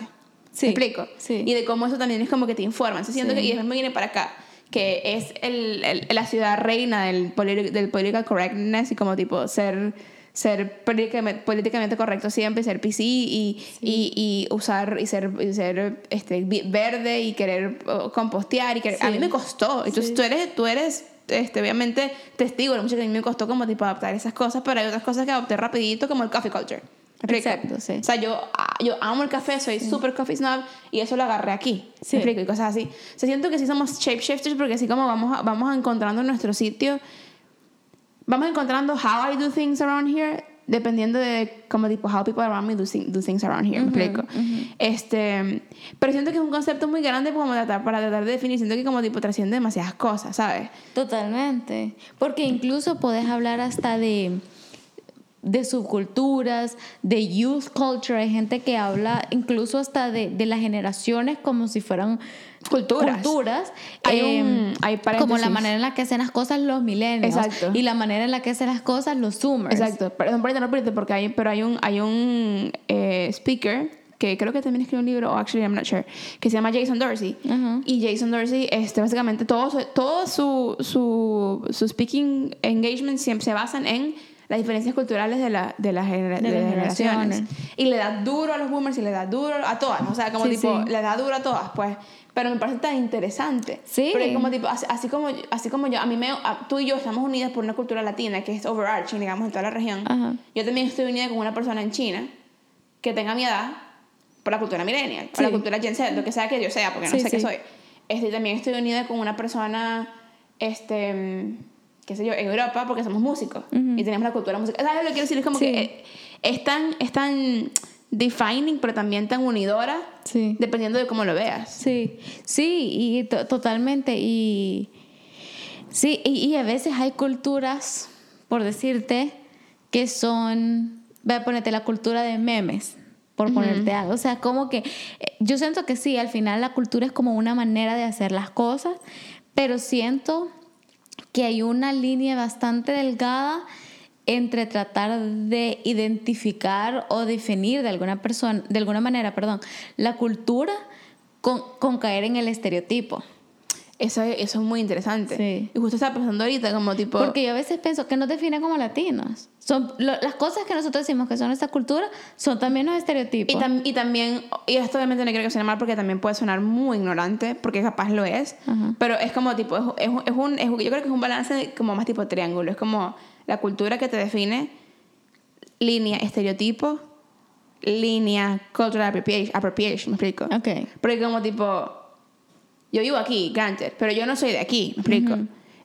Sí. ¿Me explico? Sí. Y de cómo eso también es como que te informan. Se siento que, y después me viene para acá, que es el, la ciudad reina del, del political correctness y como tipo ser ser políticamente, correcto siempre, ser PC y, y, y, usar y ser, ser este, verde y querer compostear. Y A mí me costó. Entonces tú eres, tú eres este, obviamente testigo de mucho que a mí me costó como tipo adaptar esas cosas, pero hay otras cosas que adopté rapidito como el coffee culture. Exacto, sí. O sea, yo, ah, yo amo el café, soy súper coffee snob y eso lo agarré aquí. Sí. y cosas así. O sea, siento que sí somos shapeshifters porque así como vamos, vamos encontrando nuestro sitio vamos encontrando how I do things around here dependiendo de como tipo how people around me do, things around here, me explico. Este, pero siento que es un concepto muy grande como tratar, para tratar de definir, siento que como tipo trasciende demasiadas cosas, ¿sabes? Totalmente, porque incluso podés hablar hasta de de subculturas, de youth culture, hay gente que habla incluso hasta de, de las generaciones como si fueran culturas. culturas hay, un, em, como la manera en la que hacen las cosas los millennials Exacto. y la manera en la que hacen las cosas los zoomers. Exacto. Perdón por interrumpirte porque hay, pero hay un, hay un eh, speaker que creo que también escribió un libro, o actually I'm not sure, que se llama Jason Dorsey. Y Jason Dorsey, este, básicamente, todo, todo su, su, su speaking engagement siempre se basan en las diferencias culturales de, la, de, las generaciones. Y le da duro a los boomers y le da duro a todas, o sea, como tipo, le da duro a todas, pues. Pero me parece tan interesante. Sí. Porque como tipo, así, como, así como yo, a mí me, tú y yo estamos unidas por una cultura latina que es overarching, digamos, en toda la región. Yo también estoy unida con una persona en China que tenga mi edad por la cultura millennial, por la cultura Gen Z, lo que sea que yo sea, porque no sé qué soy. Este, también estoy unida con una persona, este qué sé yo, en Europa porque somos músicos y tenemos la cultura musical. ¿Sabes lo que quiero decir? Es como que eh, es tan, es tan defining, pero también tan unidora, sí. dependiendo de cómo lo veas. Sí, sí, y totalmente. Y sí, y, a veces hay culturas, por decirte, que son, voy a ponerte la cultura de memes por ponerte algo. O sea, como que eh, yo siento que sí, al final la cultura es como una manera de hacer las cosas, pero siento que hay una línea bastante delgada entre tratar de identificar o definir de alguna persona, de alguna manera, perdón, la cultura con, con caer en el estereotipo. Eso, eso es muy interesante. Y justo estaba pensando ahorita como tipo... Porque yo a veces pienso que nos define como latinos. Son las cosas que nosotros decimos que son nuestra cultura son también los estereotipos. Y, y, también, y esto obviamente no quiero que suene mal porque también puede sonar muy ignorante, porque capaz lo es, pero es como tipo, es, es, es un, yo creo que es un balance como más tipo triángulo, es como la cultura que te define línea estereotipo, línea cultural appropriation, appropriation, ¿me explico? Ok. Porque como tipo, yo vivo aquí, granted, pero yo no soy de aquí, ¿me explico?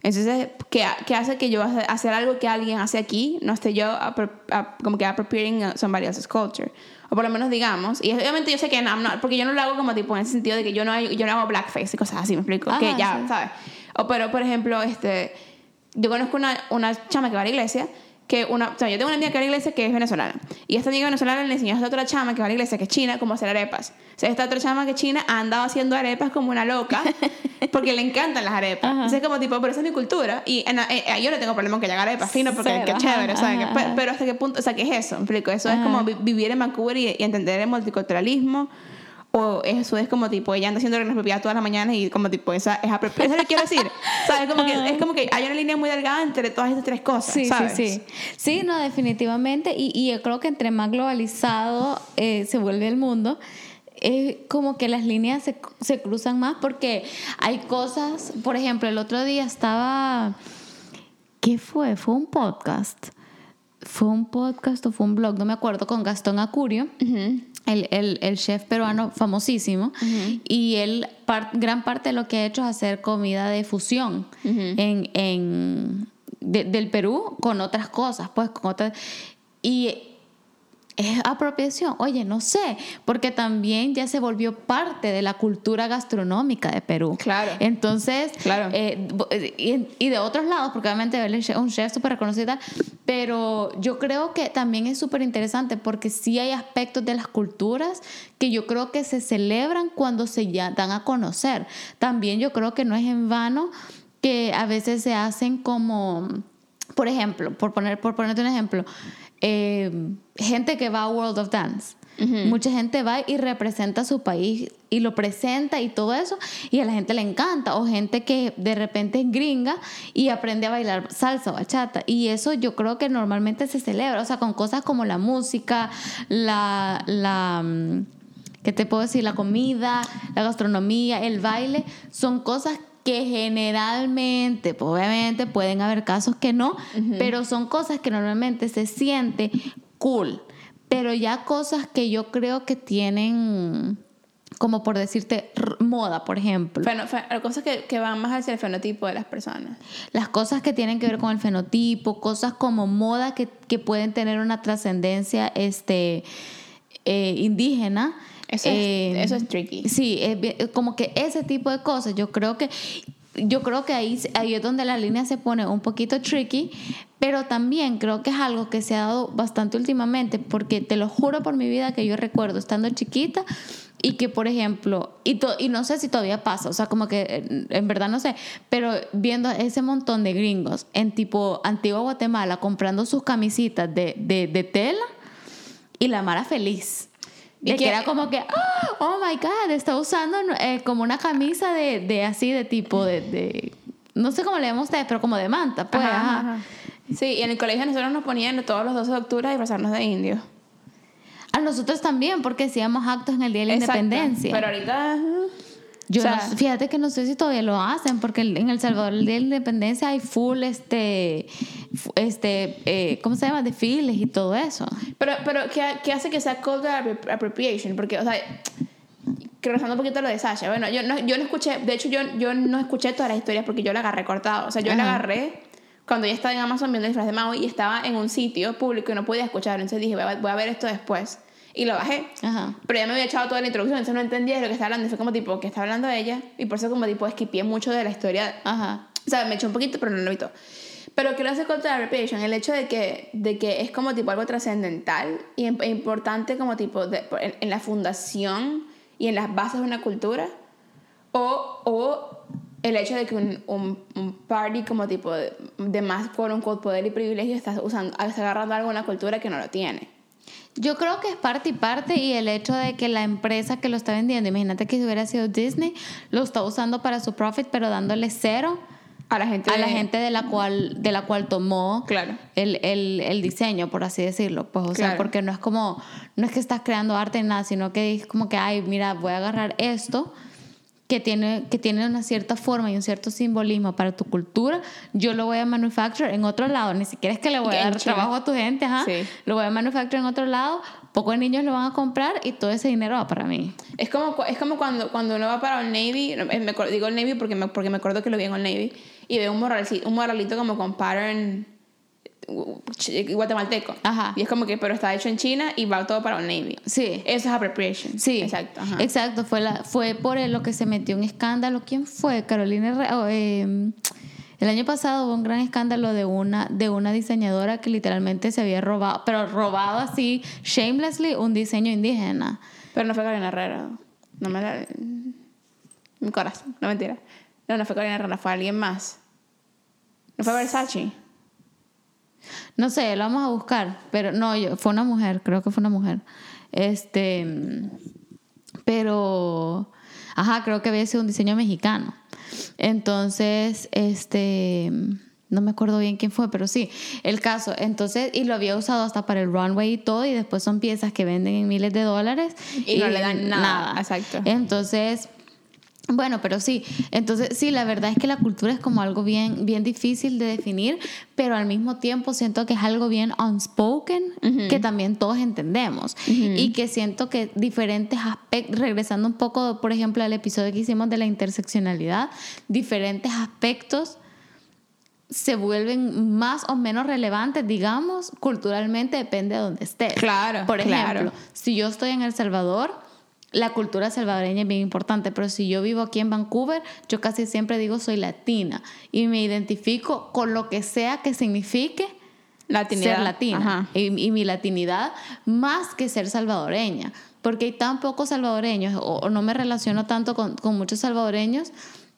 Entonces, ¿qué, ¿qué, hace que yo hace- hacer algo que alguien hace aquí no esté yo appro- ap- como que appropriating uh, somebody else's culture? O por lo menos digamos, y obviamente yo sé que no, porque yo no lo hago como tipo en el sentido de que yo no, yo no hago blackface y cosas así, ¿me explico? que ya, sí. ¿sabes? O pero, por ejemplo, este, yo conozco una, una chama que va a la iglesia, que una, o sea, yo tengo una amiga que va a la iglesia que es venezolana. Y esta amiga venezolana le enseñó a esta otra chama que va a la iglesia, que es china, cómo hacer arepas. O sea, esta otra chama que es china ha andado haciendo arepas como una loca, porque le encantan las arepas. Ajá. Entonces, como tipo, pero esa es mi cultura. Y en- eh, eh, yo no tengo problema con que haga arepas, fino, porque qué chévere, ajá, ¿sabes? ajá, ajá. Pero hasta qué punto, o sea, ¿qué es eso? ¿Me explico? Eso es Ajá. como vi- vivir en Vancouver y, y entender el multiculturalismo. O eso es como tipo, ella anda haciendo propiedad todas las mañanas y como tipo, esa es apropiada. Eso es lo que quiero decir. ¿Sabes? Como que, es como que hay una línea muy delgada entre todas estas tres cosas. Sí, ¿sabes? sí, sí. Sí, no, definitivamente. Y, y yo creo que entre más globalizado eh, se vuelve el mundo, es como que las líneas se, se cruzan más porque hay cosas, por ejemplo, el otro día estaba, ¿qué fue? Fue un podcast. Fue un podcast o fue un blog, no me acuerdo, con Gastón Acurio. El, el- el chef peruano famosísimo y él par- gran parte de lo que ha hecho es hacer comida de fusión en, en- de- del Perú con otras cosas pues con otras y es apropiación oye no sé porque también ya se volvió parte de la cultura gastronómica de Perú Claro. entonces Claro. eh, bo- y, y de otros lados, porque obviamente él es un chef súper reconocido, pero yo creo que también es súper interesante porque sí hay aspectos de las culturas que yo creo que se celebran cuando se ya dan a conocer. También yo creo que no es en vano que a veces se hacen como, por ejemplo, por, poner, por ponerte un ejemplo, eh, gente que va a World of Dance. Mucha gente va y representa su país y lo presenta y todo eso y a la gente le encanta o gente que de repente es gringa y aprende a bailar salsa o bachata y eso yo creo que normalmente se celebra, o sea, con cosas como la música, la la mm, ¿qué te puedo decir? La comida, la gastronomía, el baile, son cosas que generalmente, pues, obviamente pueden haber casos que no, pero son cosas que normalmente se siente cool. Pero ya cosas que yo creo que tienen, como por decirte, moda, por ejemplo. Feno- fe- cosas que, que van más hacia el fenotipo de las personas. Las cosas que tienen que ver con el fenotipo, cosas como moda que, que pueden tener una trascendencia este, eh, indígena. Eso es- Eh, eso es tricky. Sí, es bien- como que ese tipo de cosas, yo creo que yo creo que ahí, ahí es donde la línea se pone un poquito tricky, pero también creo que es algo que se ha dado bastante últimamente, porque te lo juro por mi vida que yo recuerdo estando chiquita y que, por ejemplo, y, to- y no sé si todavía pasa, o sea, como que eh, en verdad no sé, pero viendo ese montón de gringos en tipo Antigua Guatemala comprando sus camisitas de, de, de tela y la Mara feliz. ¿Y De que era como que, "Ah, oh my God, está usando eh, como una camisa de, de así, de tipo, de, de- no sé cómo le llaman ustedes, pero como de manta, pues, Ajá, ajá. ajá. Sí, y en el colegio nosotros nos ponían todos los 12 de octubre a disfrazarnos de indios. A nosotros también, porque hacíamos actos en el Día de la Exacto. Independencia. Pero ahorita... Yo o sea, no- fíjate que no sé si todavía lo hacen, porque en El Salvador el Día de la Independencia hay full, este, este, eh, ¿cómo se llama? Desfiles y todo eso. Pero, pero ¿qué, qué hace que sea cultural appro- appropriation? Porque, o sea, regresando un poquito a lo de Sasha, bueno, yo no, yo no escuché, de hecho, yo, yo no escuché todas las historias porque yo la agarré cortado. O sea, yo la agarré cuando ya estaba en Amazon viendo el disfraz de Maui y estaba en un sitio público y no podía escuchar. Entonces dije, voy a, voy a ver esto después. Y lo bajé. Ajá. Pero ya me había echado toda la introducción, entonces no entendía de lo que estaba hablando. Y fue como tipo, que está hablando ella? Y por eso como tipo, esquipié mucho de la historia Ajá. o sea, me echó un poquito, pero no lo evitó. Pero quiero hacer contra appropriation, el hecho de que, de que es como tipo algo trascendental y e importante como tipo de- en, en la fundación y en las bases de una cultura, o, o el hecho de que un, un, un party como tipo de, de más quote unquote poder y privilegio está, usando, está agarrando algo de una cultura que no lo tiene. Yo creo que es parte y parte y el hecho de que la empresa que lo está vendiendo, imagínate que si hubiera sido Disney, lo está usando para su profit, pero dándole cero A la gente. a la de- gente de la cual, de la cual tomó Claro. el, el, el diseño, por así decirlo. Pues, o sea, Claro. porque no es como, no es que estás creando arte en nada, sino que es como que, ay, mira, voy a agarrar esto que tiene, que tiene una cierta forma y un cierto simbolismo para tu cultura, yo lo voy a manufacturar en otro lado. Ni siquiera es que le voy a dar trabajo a tu gente, ajá. Lo voy a manufacturar en otro lado. Pocos niños lo van a comprar y todo ese dinero va para mí. Es como, es como cuando, cuando uno va para el Navy, me, digo el Navy porque me, porque me acuerdo que lo vi en el Navy, y ve un morralito, un morralito como con pattern guatemalteco. Ajá. Y es como que, pero está hecho en China y va todo para un Navy. Sí. Eso es appropriation. Sí. Exacto. Exacto. Fue, la, fue por lo que se metió un escándalo. ¿Quién fue? Carolina. Oh, em, el año pasado hubo un gran escándalo de una, de una diseñadora que literalmente se había robado, pero robado así, shamelessly, un diseño indígena. Pero no fue Carolina Herrera. No me la. Mi corazón. No mentira. No, no fue Carolina Herrera, fue alguien más. ¿No fue Versace? No sé, lo vamos a buscar, pero no, yo, fue una mujer, creo que fue una mujer. Este, pero, ajá, creo que había sido un diseño mexicano. Entonces, este, no me acuerdo bien quién fue, pero sí, el caso. Entonces, y lo había usado hasta para el runway y todo, y después son piezas que venden en miles de dólares. Y, no le dan nada. nada. Exacto. Entonces, bueno, pero sí, entonces sí, la verdad es que la cultura es como algo bien, bien difícil de definir, pero al mismo tiempo siento que es algo bien unspoken, que también todos entendemos. Y que siento que diferentes aspectos, regresando un poco, por ejemplo, al episodio que hicimos de la interseccionalidad, diferentes aspectos se vuelven más o menos relevantes, digamos, culturalmente, depende de dónde estés. Claro. Por ejemplo, si yo estoy en El Salvador, la cultura salvadoreña es bien importante, pero si yo vivo aquí en Vancouver, yo casi siempre digo soy latina y me identifico con lo que sea que signifique ser latina y, mi latinidad más que ser salvadoreña, porque hay tan pocos salvadoreños o, no me relaciono tanto con, muchos salvadoreños.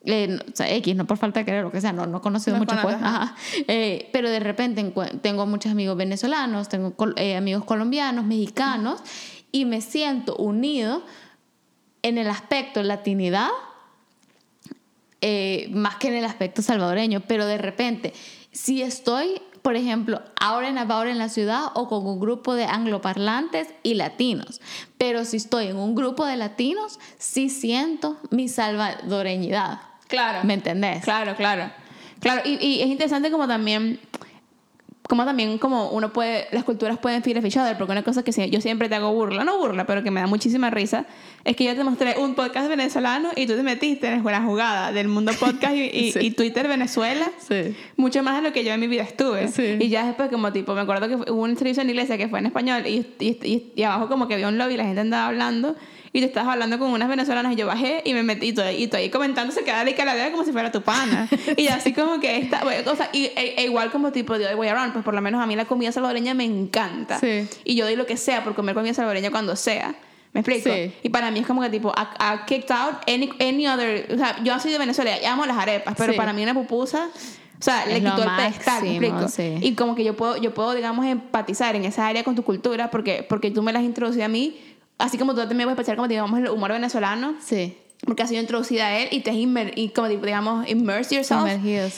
Eh, o sea, X, no por falta de querer, lo que sea, no, no he conocido mucho, pues, eh, pero de repente tengo muchos amigos venezolanos, tengo eh, amigos colombianos, mexicanos, y me siento unido en el aspecto latinidad, eh, más que en el aspecto salvadoreño, pero de repente, si estoy, por ejemplo, ahora en ahora en la ciudad o con un grupo de angloparlantes y latinos, pero si estoy en un grupo de latinos, sí siento mi salvadoreñidad. Claro. ¿Me entendés? Claro, claro. Claro, y, y es interesante como también como también como uno puede, las culturas pueden fear each other, porque una cosa que yo siempre te hago burla, no burla, pero que me da muchísima risa, es que yo te mostré un podcast venezolano y tú te metiste en la jugada del mundo podcast y, y, Twitter Venezuela, sí. mucho más de lo que yo en mi vida estuve. Y ya después como tipo, me acuerdo que hubo un servicio en iglesia que fue en español y, y, abajo como que había un lobby y la gente andaba hablando y te estabas hablando con unas venezolanas y yo bajé y me metí y todo, y ahí comentando se queda de caladera como si fuera tu pana y así como que esta o sea, y, e, e igual como tipo de voy a pues por lo menos a mí la comida salvadoreña me encanta y yo doy lo que sea por comer comida salvadoreña cuando sea ¿Me explico? Y para mí es como que tipo, I, kicked out any, any other. O sea, yo soy de Venezuela, amo las arepas, pero para mí una pupusa. O sea, le quitó el pedestal, ¿me explico? Y como que yo puedo, yo puedo, digamos, empatizar en esa área con tu cultura porque, porque tú me las has introducido a mí así como tú también puedes pensar como digamos el humor venezolano. Sí. Porque has sido introducida a él y te has y como digamos immerse yourself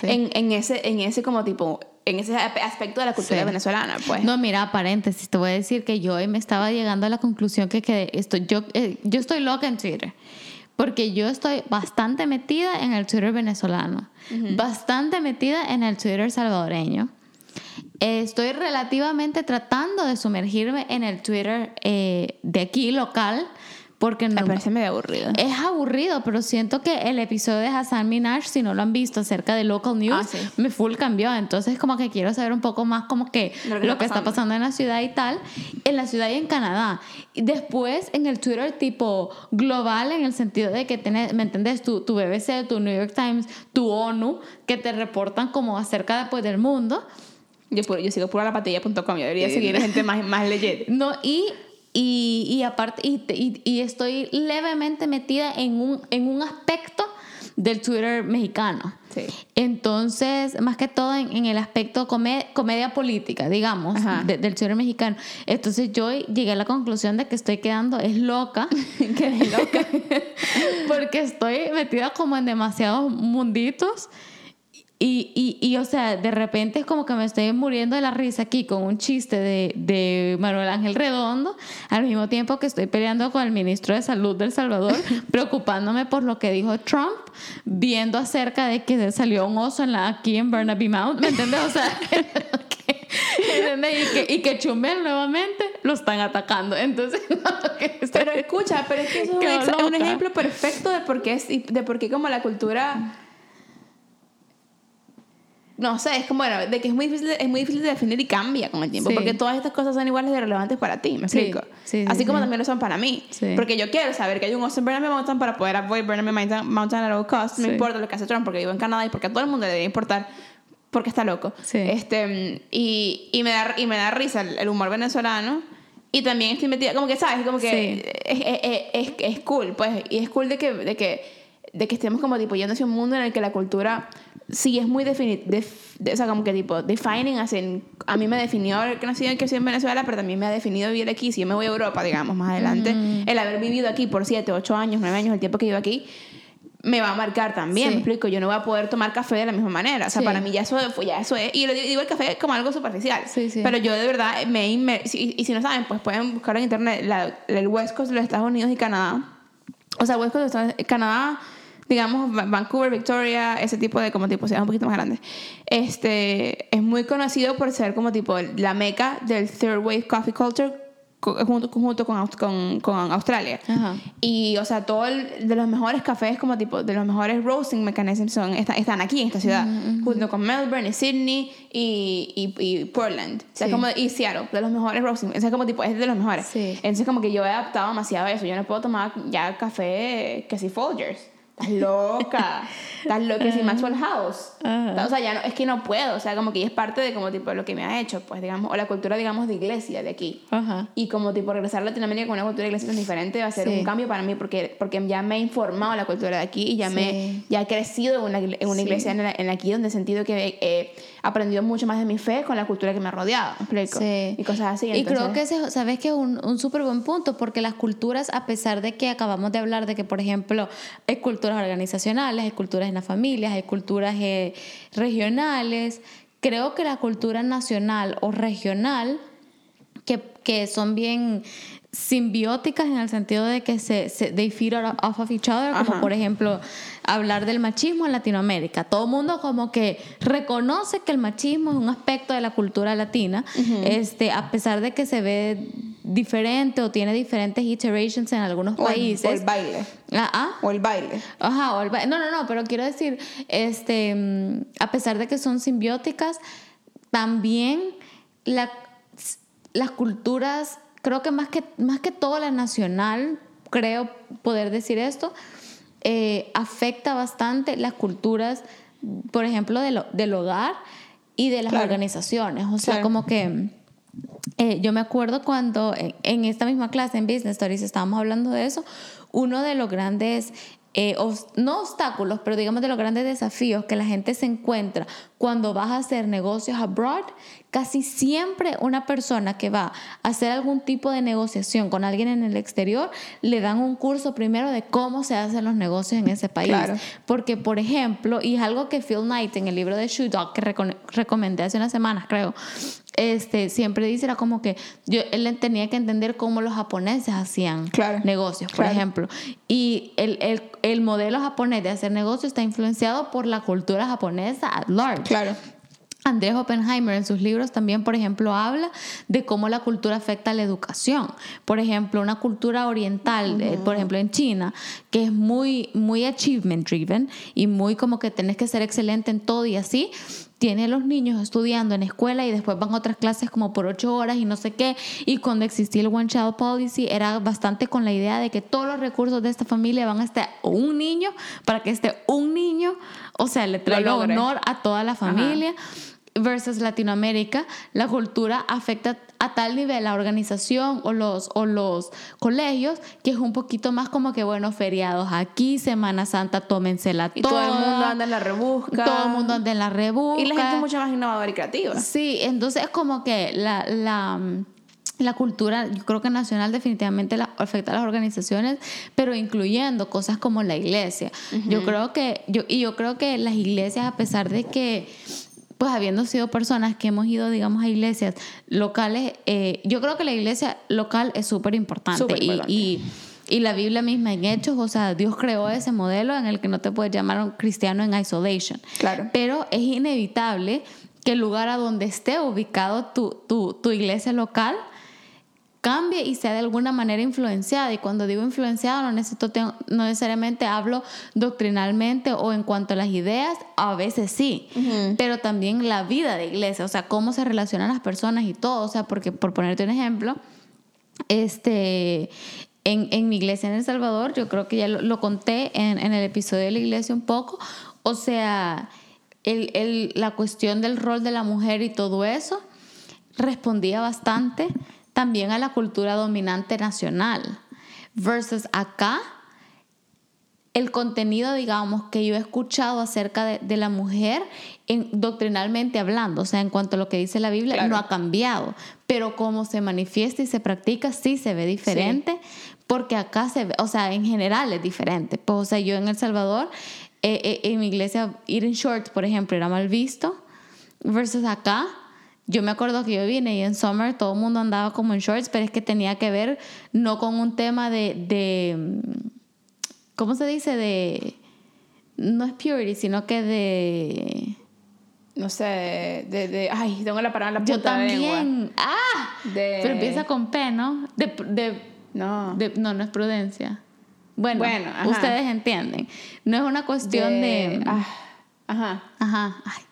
en, en, ese en ese como tipo en ese aspecto de la cultura venezolana, pues. No, mira, paréntesis, te voy a decir que yo hoy me estaba llegando a la conclusión que, que esto, yo, eh, yo estoy loca en Twitter. Porque yo estoy bastante metida en el Twitter venezolano, bastante metida en el Twitter salvadoreño estoy relativamente tratando de sumergirme en el Twitter eh, de aquí local. Porque me parece medio aburrido. Es aburrido, pero siento que el episodio de Hassan Minaj, si no lo han visto acerca de local news, ah, me full cambió. Entonces, como que quiero saber un poco más como que lo que, está, pasando. en la ciudad y tal, en la ciudad y en Canadá. Y después, en el Twitter tipo global, en el sentido de que, tenés, ¿me entendés? Tu, tu BBC, tu New York Times, tu ONU, que te reportan como acerca después del mundo. Yo, yo sigo pura lapatilla.com, yo debería seguir gente más, más legit. No, y, y, y aparte, y, y, estoy levemente metida en un, en un aspecto del Twitter mexicano. Sí. Entonces, más que todo en, el aspecto comedia política, digamos, del Twitter mexicano. Entonces yo llegué a la conclusión de que estoy quedando, es loca, que loca, porque estoy metida como en demasiados munditos Y, y, y, o sea, de repente es como que me estoy muriendo de la risa aquí con un chiste de, de Manuel Ángel Redondo, al mismo tiempo que estoy peleando con el ministro de Salud del Salvador, preocupándome por lo que dijo Trump, viendo acerca de que salió un oso en la, aquí en Burnaby Mount, ¿me entiendes? O sea, y que, y que Chumel nuevamente lo están atacando. Entonces, pero escucha, pero es que eso es un, ejemplo perfecto de por qué, de por qué como la cultura no sé, es como, bueno, de que es muy difícil, es muy difícil de definir y cambia con el tiempo, porque todas estas cosas son iguales de relevantes para ti, ¿me explico? Así como también lo son para mí. Porque yo quiero saber que hay un oso en Burnaby Mountain para poder avoid Burnaby Mountain, at all costs, no importa lo que hace Trump, porque vivo en Canadá y porque a todo el mundo le debería importar porque está loco. Este, y, y, me da, y me da risa el, humor venezolano. Y también estoy metida, como que, ¿sabes? Como que es, es, es, es, cool, pues. Y es cool de que, de que, de que estemos como tipo yendo hacia un mundo en el que la cultura sí es muy definida. o sea, como que tipo, defining, hacen, a mí me definió haber nacido y crecido en Venezuela, pero también me ha definido vivir aquí. Si yo me voy a Europa, digamos, más adelante, el haber vivido aquí por 7, 8 años, 9 años, el tiempo que vivo aquí, me va a marcar también, me explico, yo no voy a poder tomar café de la misma manera, o sea, para mí ya eso, ya eso es, y lo digo el café como algo superficial, pero yo de verdad me y, y si no saben, pues pueden buscar en internet la, el West Coast de los Estados Unidos y Canadá, o sea, West Coast de Canadá, digamos, Vancouver, Victoria, ese tipo de como tipo ciudades un poquito más grandes, este, es muy conocido por ser como tipo la meca del third wave coffee culture junto, junto con, con, con Australia. Y, o sea, todo de los mejores cafés, como tipo, de los mejores roasting mechanisms son, están, aquí en esta ciudad, junto con Melbourne y Sydney y, y, Portland. O sea, como, y Seattle, de los mejores roasting. O sea, como tipo, es de los mejores. Entonces, como que yo he adaptado demasiado a eso. Yo no puedo tomar ya café que si Folgers. Estás loca. Estás loca. Que si Maxwell House. O sea, ya no, es que no puedo. O sea, como que es parte de como tipo lo que me ha hecho, pues digamos, o la cultura, digamos, de iglesia de aquí. Y como tipo regresar a Latinoamérica con una cultura de iglesia tan diferente va a ser un cambio para mí porque, porque ya me he informado la cultura de aquí y ya, me, ya he crecido en una, en una iglesia en, en, aquí donde he sentido que he aprendido mucho más de mi fe con la cultura que me ha rodeado. Sí. Y cosas así. Y creo que, ese, ¿sabes que es un, un súper buen punto? Porque las culturas, a pesar de que acabamos de hablar de que, por ejemplo, hay culturas organizacionales, hay culturas en las familias, hay culturas eh, regionales, creo que la cultura nacional o regional, que, que son bien simbióticas en el sentido de que se, se they feed off of each other, como por ejemplo hablar del machismo en Latinoamérica. Todo el mundo como que reconoce que el machismo es un aspecto de la cultura latina, este, a pesar de que se ve diferente o tiene diferentes iterations en algunos países. o el baile. Ah, ah, O el baile. Ajá, o el baile. No, no, no, pero quiero decir, este, mm, a pesar de que son simbióticas, también la, las culturas creo que más que, más que todo la nacional, creo poder decir esto, eh, afecta bastante las culturas, por ejemplo, de del hogar y de las organizaciones. O sea, como que eh, yo me acuerdo cuando en, en, esta misma clase en Business Stories estábamos hablando de eso, uno de los grandes eh, no obstáculos, pero digamos de los grandes desafíos que la gente se encuentra cuando vas a hacer negocios abroad, casi siempre una persona que va a hacer algún tipo de negociación con alguien en el exterior, le dan un curso primero de cómo se hacen los negocios en ese país. Porque, por ejemplo, y es algo que Phil Knight en el libro de Shoe Dog, que recomendé hace unas semanas, creo, este, siempre dice, era como que yo, él tenía que entender cómo los japoneses hacían negocios, por ejemplo. Y el, el, el, modelo japonés de hacer negocios está influenciado por la cultura japonesa at large. Claro. Andrés Oppenheimer en sus libros también, por ejemplo, habla de cómo la cultura afecta a la educación. Por ejemplo, una cultura oriental, eh, por ejemplo, en China, que es muy, muy achievement driven y muy como que tenés que ser excelente en todo y así, tiene a los niños estudiando en escuela y después van a otras clases como por ocho horas y no sé qué. Y cuando existía el One Child Policy era bastante con la idea de que todos los recursos de esta familia van a estar un niño para que esté un niño, o sea, le traiga honor a toda la familia versus Latinoamérica, la cultura afecta a tal nivel la organización o los, o los colegios que es un poquito más como que, bueno, feriados aquí, Semana Santa, tómensela y todo el mundo anda en la rebusca. Todo el mundo anda en la rebusca. Y la gente es mucho más innovadora y creativa. Sí, entonces es como que la, la la cultura, yo creo que nacional definitivamente la, afecta a las organizaciones, pero incluyendo cosas como la iglesia. Yo creo que, yo, y yo creo que las iglesias, a pesar de que pues habiendo sido personas que hemos ido, digamos, a iglesias locales, eh, yo creo que la iglesia local es súper importante. Y, y, la Biblia misma en Hechos, o sea, Dios creó ese modelo en el que no te puedes llamar un cristiano en isolation. Claro. Pero es inevitable que el lugar a donde esté ubicado tu, tu, tu iglesia local cambie y sea de alguna manera influenciada. Y cuando digo influenciada, no, necesito, no necesariamente hablo doctrinalmente o en cuanto a las ideas, a veces sí, pero también la vida de iglesia, o sea, cómo se relacionan las personas y todo. O sea, porque por ponerte un ejemplo, este, en, en mi iglesia en El Salvador, yo creo que ya lo, conté en, en, el episodio de la iglesia un poco, o sea, el, el, la cuestión del rol de la mujer y todo eso, respondía bastante también a la cultura dominante nacional. Versus acá, el contenido, digamos, que yo he escuchado acerca de, la mujer, en, doctrinalmente hablando, o sea, en cuanto a lo que dice la Biblia, no ha cambiado. Pero cómo se manifiesta y se practica, sí se ve diferente, porque acá se ve, o sea, en general es diferente. Pues, o sea, yo en El Salvador, eh, eh, en mi iglesia, ir en shorts, por ejemplo, era mal visto, versus acá, yo me acuerdo que yo vine y en summer todo el mundo andaba como en shorts, pero es que tenía que ver no con un tema de, de ¿cómo se dice? De, no es purity, sino que de... No sé, de, de, ay, tengo la palabra en la Yo también. Ah, pero empieza con P, ¿no? De, de no. no, no es prudencia. Bueno, bueno ustedes entienden. No es una cuestión de... Ah, ajá. Ajá. Ay,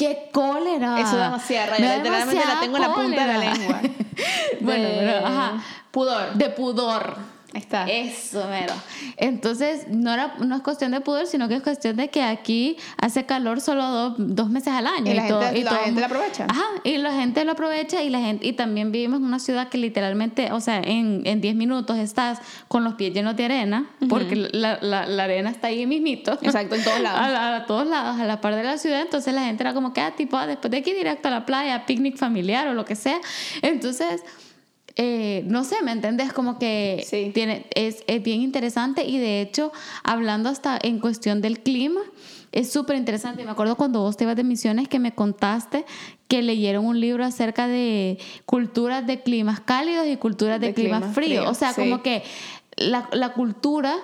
¡Qué cólera! Eso da demasiada raya. Literalmente la tengo en la punta de la lengua. bueno, pero, ajá. Pudor. De pudor. Ahí está. Eso, mero. Entonces, no, era, no es cuestión de pudor, sino que es cuestión de que aquí hace calor solo dos meses al año. Y la, gente, la gente lo aprovecha. Ajá, y la gente lo aprovecha y la gente y también vivimos en una ciudad que literalmente, o sea, en 10 minutos estás con los pies llenos de arena, porque la, la, la, arena está ahí mismito. Exacto, en todos lados. A, todos lados, a la par de la ciudad. Entonces la gente era como que, ah, tipo, ah, después de aquí directo a la playa, picnic familiar o lo que sea. Entonces eh, no sé, ¿me entendés? Como que tiene, es, es, bien interesante y de hecho, hablando hasta en cuestión del clima, es súper interesante. Me acuerdo cuando vos te ibas de misiones que me contaste que leyeron un libro acerca de culturas de climas cálidos y culturas de, climas fríos. o sea, como que la, la cultura...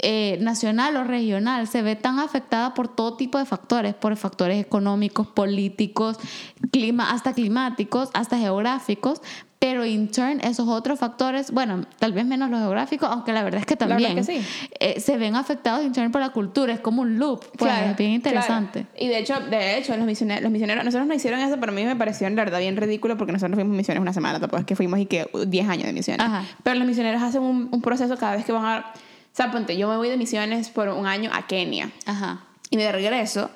Eh, nacional o regional se ve tan afectada por todo tipo de factores, por factores económicos, políticos, clima, hasta climáticos, hasta geográficos, pero in turn esos otros factores, bueno, tal vez menos los geográficos, aunque la verdad es que también eh, se ven afectados in turn por la cultura, es como un loop, pues, es bien interesante. Y de hecho, de hecho, los misioneros, los misioneros, nosotros no hicieron eso, pero a mí me pareció en verdad bien ridículo porque nosotros fuimos misiones una semana, tampoco es que fuimos y que 10 años de misiones. Pero los misioneros hacen un, un, proceso cada vez que van a, o sea, ponte, yo me voy de misiones por un año a Kenia. Ajá. Y de regreso,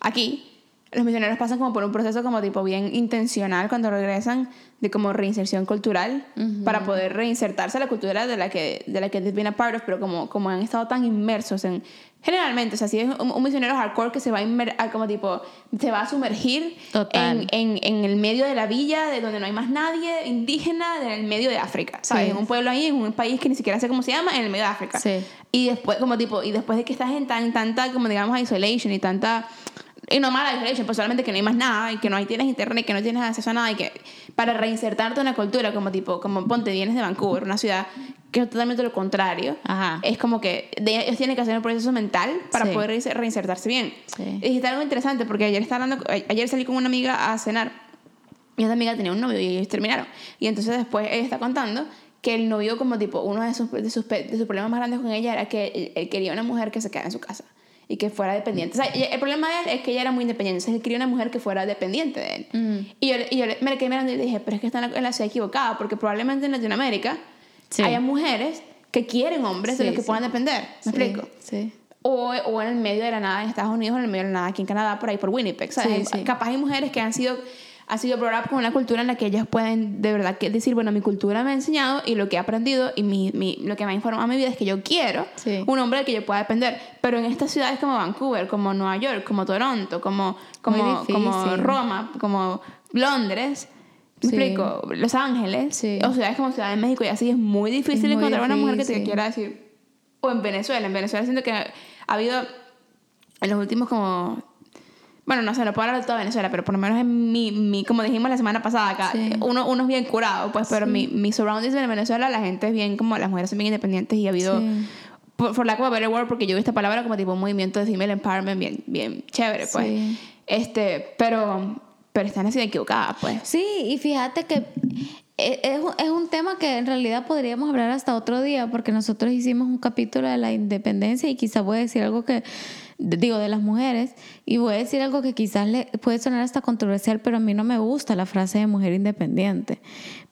aquí, los misioneros pasan como por un proceso como tipo bien intencional cuando regresan de como reinserción cultural para poder reinsertarse a la cultura de la que de la que they've been a part of, pero como, como han estado tan inmersos en generalmente, o sea, si es un, misionero hardcore que se va a como tipo se va a sumergir en, en, en, el medio de la villa de donde no hay más nadie indígena en el medio de África, ¿sabes? En un pueblo ahí, en un país que ni siquiera sé cómo se llama, en el medio de África. Sí. Y después como tipo y después de que estás en tan tanta como digamos isolation y tanta y no mala isolation, pues solamente que no hay más nada y que no hay, tienes internet, que no tienes acceso a nada y que para reinsertarte en la cultura, como tipo, como ponte, vienes de Vancouver, una ciudad que es totalmente lo contrario, es como que ellos tienen que hacer un proceso mental para poder reinsertarse bien. Sí. Y está algo interesante porque ayer, estaba hablando, ayer salí con una amiga a cenar y esa amiga tenía un novio y ellos terminaron. Y entonces después ella está contando que el novio como tipo, uno de sus, de sus, de sus problemas más grandes con ella era que él quería una mujer que se quedara en su casa y que fuera dependiente. O sea, el problema de él es que ella era muy independiente, entonces él quería una mujer que fuera dependiente de él. Mm. Y yo, y yo me quedé mirando y dije, pero es que está en la, ciudad equivocada, porque probablemente en Latinoamérica haya mujeres que quieren hombres de los que puedan depender. ¿Me explico? Sí. O, o, en el medio de la nada en Estados Unidos, o en el medio de la nada aquí en Canadá, por ahí por Winnipeg. ¿sabes? Capaz hay mujeres que han sido ha sido brought con una cultura en la que ellas pueden de verdad que decir, bueno, mi cultura me ha enseñado y lo que he aprendido y mi, mi, lo que me ha informado mi vida es que yo quiero un hombre del que yo pueda depender. Pero en estas ciudades como Vancouver, como Nueva York, como Toronto, como, como, como Roma, como Londres, ¿Me Sí. explico? Los Ángeles, Sí. o ciudades como Ciudad de México y así es muy difícil Es muy encontrar una mujer que te difícil. quiera decir. O en Venezuela, en Venezuela siento que ha habido en los últimos como... Bueno, no sé, no puedo hablar de toda Venezuela, pero por lo menos en mi, mi como dijimos la semana pasada acá, Sí. uno, uno es bien curado, pues, pero mi, mi surroundings en Venezuela, la gente es bien como, las mujeres son bien independientes y ha habido, Sí. por, for lack of a better word, porque yo vi esta palabra como tipo un movimiento de female empowerment bien, bien chévere, pues. Sí. Este, pero, pero están así de equivocadas, pues. Sí, y fíjate que es, un- es un tema que en realidad podríamos hablar hasta otro día, porque nosotros hicimos un capítulo de la independencia y quizás voy a decir algo que, digo, de las mujeres, y voy a decir algo que quizás le puede sonar hasta controversial, pero a mí no me gusta la frase de mujer independiente,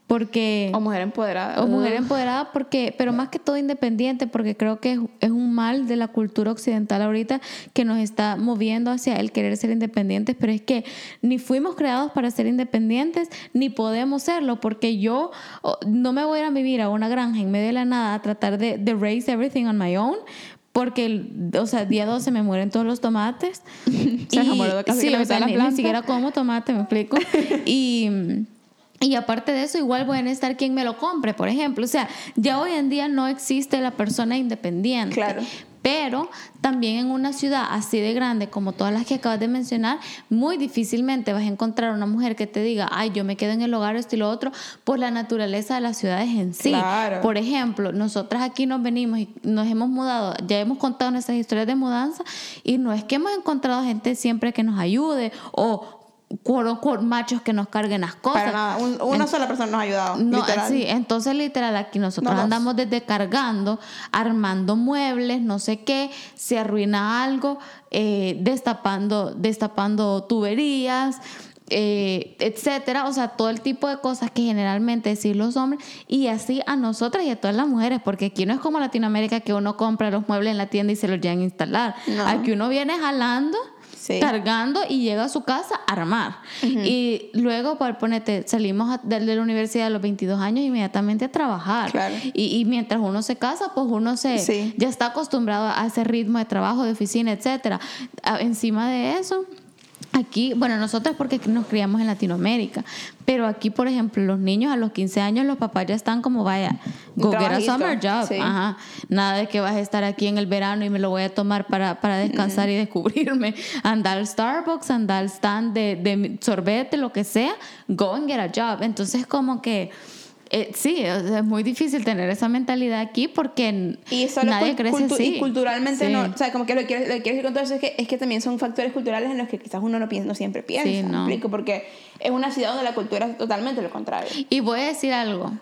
porque... O mujer empoderada. O mujer empoderada, porque, pero más que todo independiente, porque creo que es, un mal de la cultura occidental ahorita que nos está moviendo hacia el querer ser independientes, pero es que ni fuimos creados para ser independientes, ni podemos serlo, porque yo no me voy a ir a vivir a una granja en medio de la nada a tratar de, de raise everything on my own. Porque, o sea, día 12 me mueren todos los tomates. Se enamoró casi sí, que o sea, de la ni, ni siquiera como tomate, me explico. y, y aparte de eso, igual pueden estar quien me lo compre, por ejemplo. O sea, ya hoy en día no existe la persona independiente. Claro. Pero también en una ciudad así de grande como todas las que acabas de mencionar, muy difícilmente vas a encontrar una mujer que te diga, ay, yo me quedo en el hogar, esto y lo otro, por la naturaleza de las ciudades en sí. Claro. Por ejemplo, nosotras aquí nos venimos y nos hemos mudado, ya hemos contado nuestras historias de mudanza y no es que hemos encontrado gente siempre que nos ayude o unquote, machos que nos carguen las cosas. Para nada. Un- una sola persona nos ha ayudado. No, literal. sí, entonces literal aquí nosotros No, dos. andamos desde cargando, armando muebles, no sé qué, se arruina algo, eh, destapando, destapando tuberías, eh, etcétera, o sea, todo el tipo de cosas que generalmente decir los hombres y así a nosotras y a todas las mujeres, porque aquí no es como Latinoamérica que uno compra los muebles en la tienda y se los llevan a instalar. No. Aquí uno viene jalando Sí. cargando y llega a su casa a armar. Y luego, por ponerte, salimos a- de, la universidad a los 22 años inmediatamente a trabajar. Claro. Y, y mientras uno se casa, pues uno se Sí. ya está acostumbrado a ese ritmo de trabajo, de oficina, etcétera. Encima de eso, Aquí, bueno, nosotros porque nos criamos en Latinoamérica, pero aquí, por ejemplo, los niños a los 15 años, los papás ya están como, vaya, go get a summer job. sí. Ajá. Nada de que vas a estar aquí en el verano y me lo voy a tomar para, para descansar y descubrirme. Anda al Starbucks, anda al stand de, de sorbete, lo que sea, go and get a job. Entonces, como que... eh, sí, es muy difícil tener esa mentalidad aquí porque Y nadie crece así. y culturalmente Sí. no, o sea, como que lo que quiero, lo que quiero decir con todo eso es que, es que también son factores culturales en los que quizás uno no, piensa, no siempre piensa, Sí, ¿me no. explico? Porque es una ciudad donde la cultura es totalmente lo contrario. Y voy a decir algo,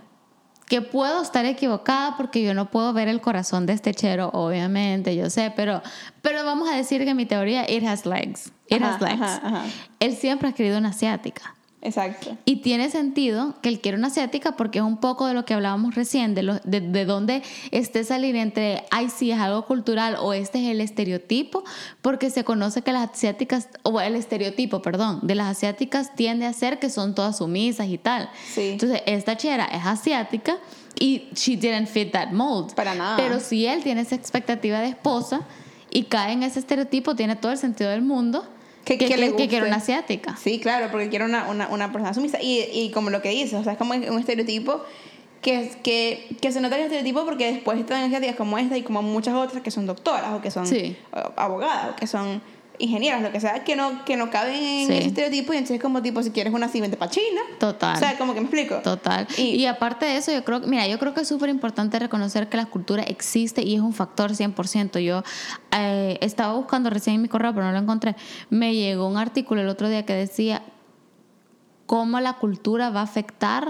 que puedo estar equivocada porque yo no puedo ver el corazón de este chero, obviamente, yo sé, pero, pero vamos a decir que mi teoría, it has legs. It Ajá, has legs. ajá, ajá. Él siempre ha querido una asiática. Exacto. Y tiene sentido que él quiere una asiática porque es un poco de lo que hablábamos recién, de, lo, de, de dónde esté salir entre, ay, sí, es algo cultural o este es el estereotipo, porque se conoce que las asiáticas, o el estereotipo, perdón, de las asiáticas tiende a ser que son todas sumisas y tal. Sí. Entonces, esta chera es asiática y she didn't fit that mold. Para nada. Pero si él tiene esa expectativa de esposa y cae en ese estereotipo, tiene todo el sentido del mundo Que- que, que le que- quiere una asiática. Sí, claro, porque quiero una, una, una persona sumisa. Y, y como lo que dices, o sea, es como un estereotipo que, que, que se nota el estereotipo porque después están asiáticas como esta y como muchas otras que son doctoras o que son Sí. eh, abogadas o que son ingenieras, lo que sea, que no, que no caben en Sí. ese estereotipo y entonces como tipo, si quieres una así, vente para China. Total. O sea, como que me explico. Total. Y- Y, aparte de eso, yo creo, que- mira, yo creo que es súper importante reconocer que la cultura existe y es un factor 100%. Yo eh, estaba buscando recién en mi correo, pero no lo encontré. Me llegó un artículo el otro día que decía cómo la cultura va a afectar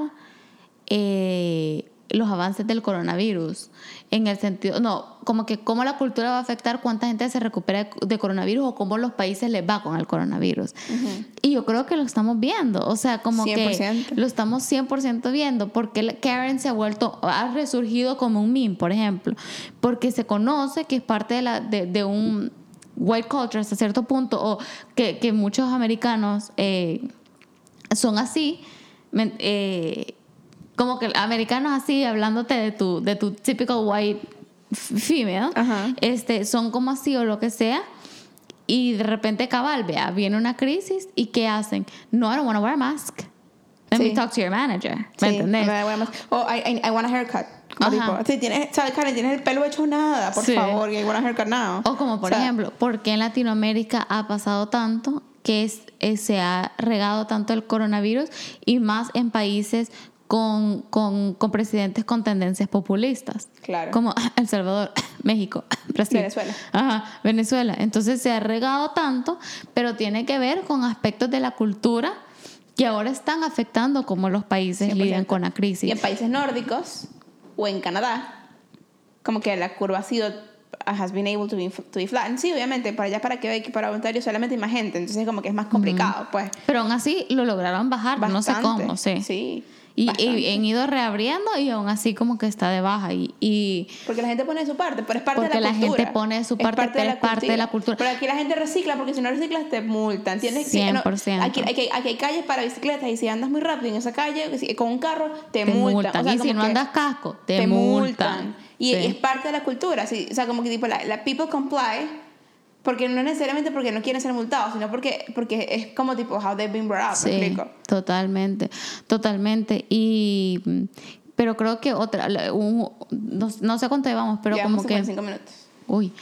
eh, los avances del coronavirus. En el sentido, no, como que cómo la cultura va a afectar cuánta gente se recupera de, coronavirus o cómo los países les va con el coronavirus. Y yo creo que lo estamos viendo. O sea, como 100%. que lo estamos 100% viendo. Porque Karen se ha vuelto, ha resurgido como un meme, por ejemplo. Porque se conoce que es parte de, la, de, de un white culture hasta cierto punto, o que, que muchos americanos eh, son así. eh, como que americanos así, hablándote de tu, de tu typical white female, Ajá. este, son como así o lo que sea. Y de repente cabal, vea, viene una crisis y ¿qué hacen? No, I don't want to wear a mask. Let me Sí. talk to your manager. ¿Me Sí, entendés? me O I, I, I want a haircut. Como tipo, tienes, ¿sabes, Karen? Tienes el pelo hecho nada, por Sí. favor, I want a haircut now. O como por O sea, ejemplo, ¿por qué en Latinoamérica ha pasado tanto que es- eh, se ha regado tanto el coronavirus y más en países con, con, con presidentes con tendencias populistas? Claro. Como El Salvador, México, Brasil. Venezuela. Ajá, Venezuela. Entonces se ha regado tanto, pero tiene que ver con aspectos de la cultura que ahora están afectando cómo los países 100%. lidian con la Y crisis. en países nórdicos o en Canadá, como que la curva ha sido has been able to be, to be flat. Sí, obviamente, para allá para Quebec y para Ontario solamente hay más gente, entonces como que es más complicado, pues. Pero aún así lo lograron bajar, no sé Bastante. cómo, sí. Sí. Y, y han ido reabriendo y aún así como que está de baja. Y, y Porque la gente pone de su parte, pero es parte Porque de la la cultura. gente pone de su parte, pero es parte de la cultura. Pero aquí la gente recicla, porque si no reciclas te multan. ¿Entiendes? Sí, no, 100%. aquí, aquí, aquí hay calles para bicicletas y si andas muy rápido en esa calle, con un carro, te, te multan. multan. O sea, y si no andas casco, te, te multan. Y, Sí. y es parte de la cultura. sí, O sea, como que tipo la, la people comply. Porque no necesariamente porque no quieren ser multados, sino porque, porque es como tipo how they've been brought up, ¿me Sí, explico? totalmente, totalmente. Y pero creo que otra, un- no, no sé cuánto llevamos, pero Llevamos como que 55 minutos. Uy,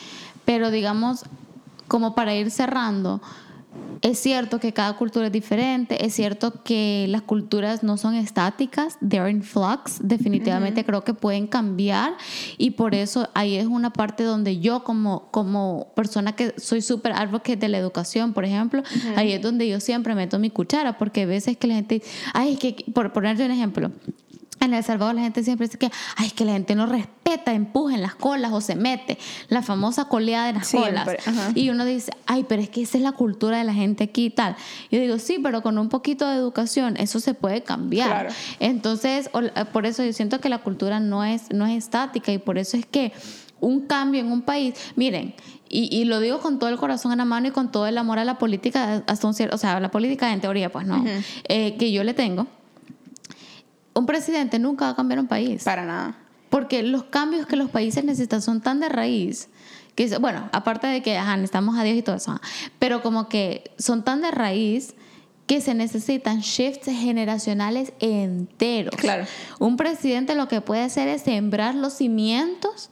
pero digamos, como para ir cerrando, es cierto que cada cultura es diferente, es cierto que las culturas no son estáticas, they're in flux, definitivamente creo que pueden cambiar y por eso ahí es una parte donde yo como, como persona que soy súper advocate de la educación, por ejemplo, ahí es donde yo siempre meto mi cuchara, porque a veces que la gente, ay, es que, por ponerte un ejemplo, en El Salvador la gente siempre dice que, ay, es que la gente no respeta, empuja en las colas o se mete, la famosa coleada en las Siempre, colas. ajá. Y uno dice, ay, pero es que esa es la cultura de la gente aquí y tal. Yo digo, sí, pero con un poquito de educación eso se puede cambiar. Claro. Entonces, eh, por eso yo siento que la cultura no es, no es estática y por eso es que un cambio en un país, miren, y, y lo digo con todo el corazón en la mano y con todo el amor a la política, hasta un cierto, o sea, a la política en teoría, pues no, eh, que yo le tengo. Un presidente nunca va a cambiar un país. Para nada. Porque los cambios que los países necesitan son tan de raíz. Que, bueno, aparte de que ajá, necesitamos a Dios y todo eso, ajá, pero como que son tan de raíz que se necesitan shifts generacionales enteros. Claro. Un presidente lo que puede hacer es sembrar los cimientos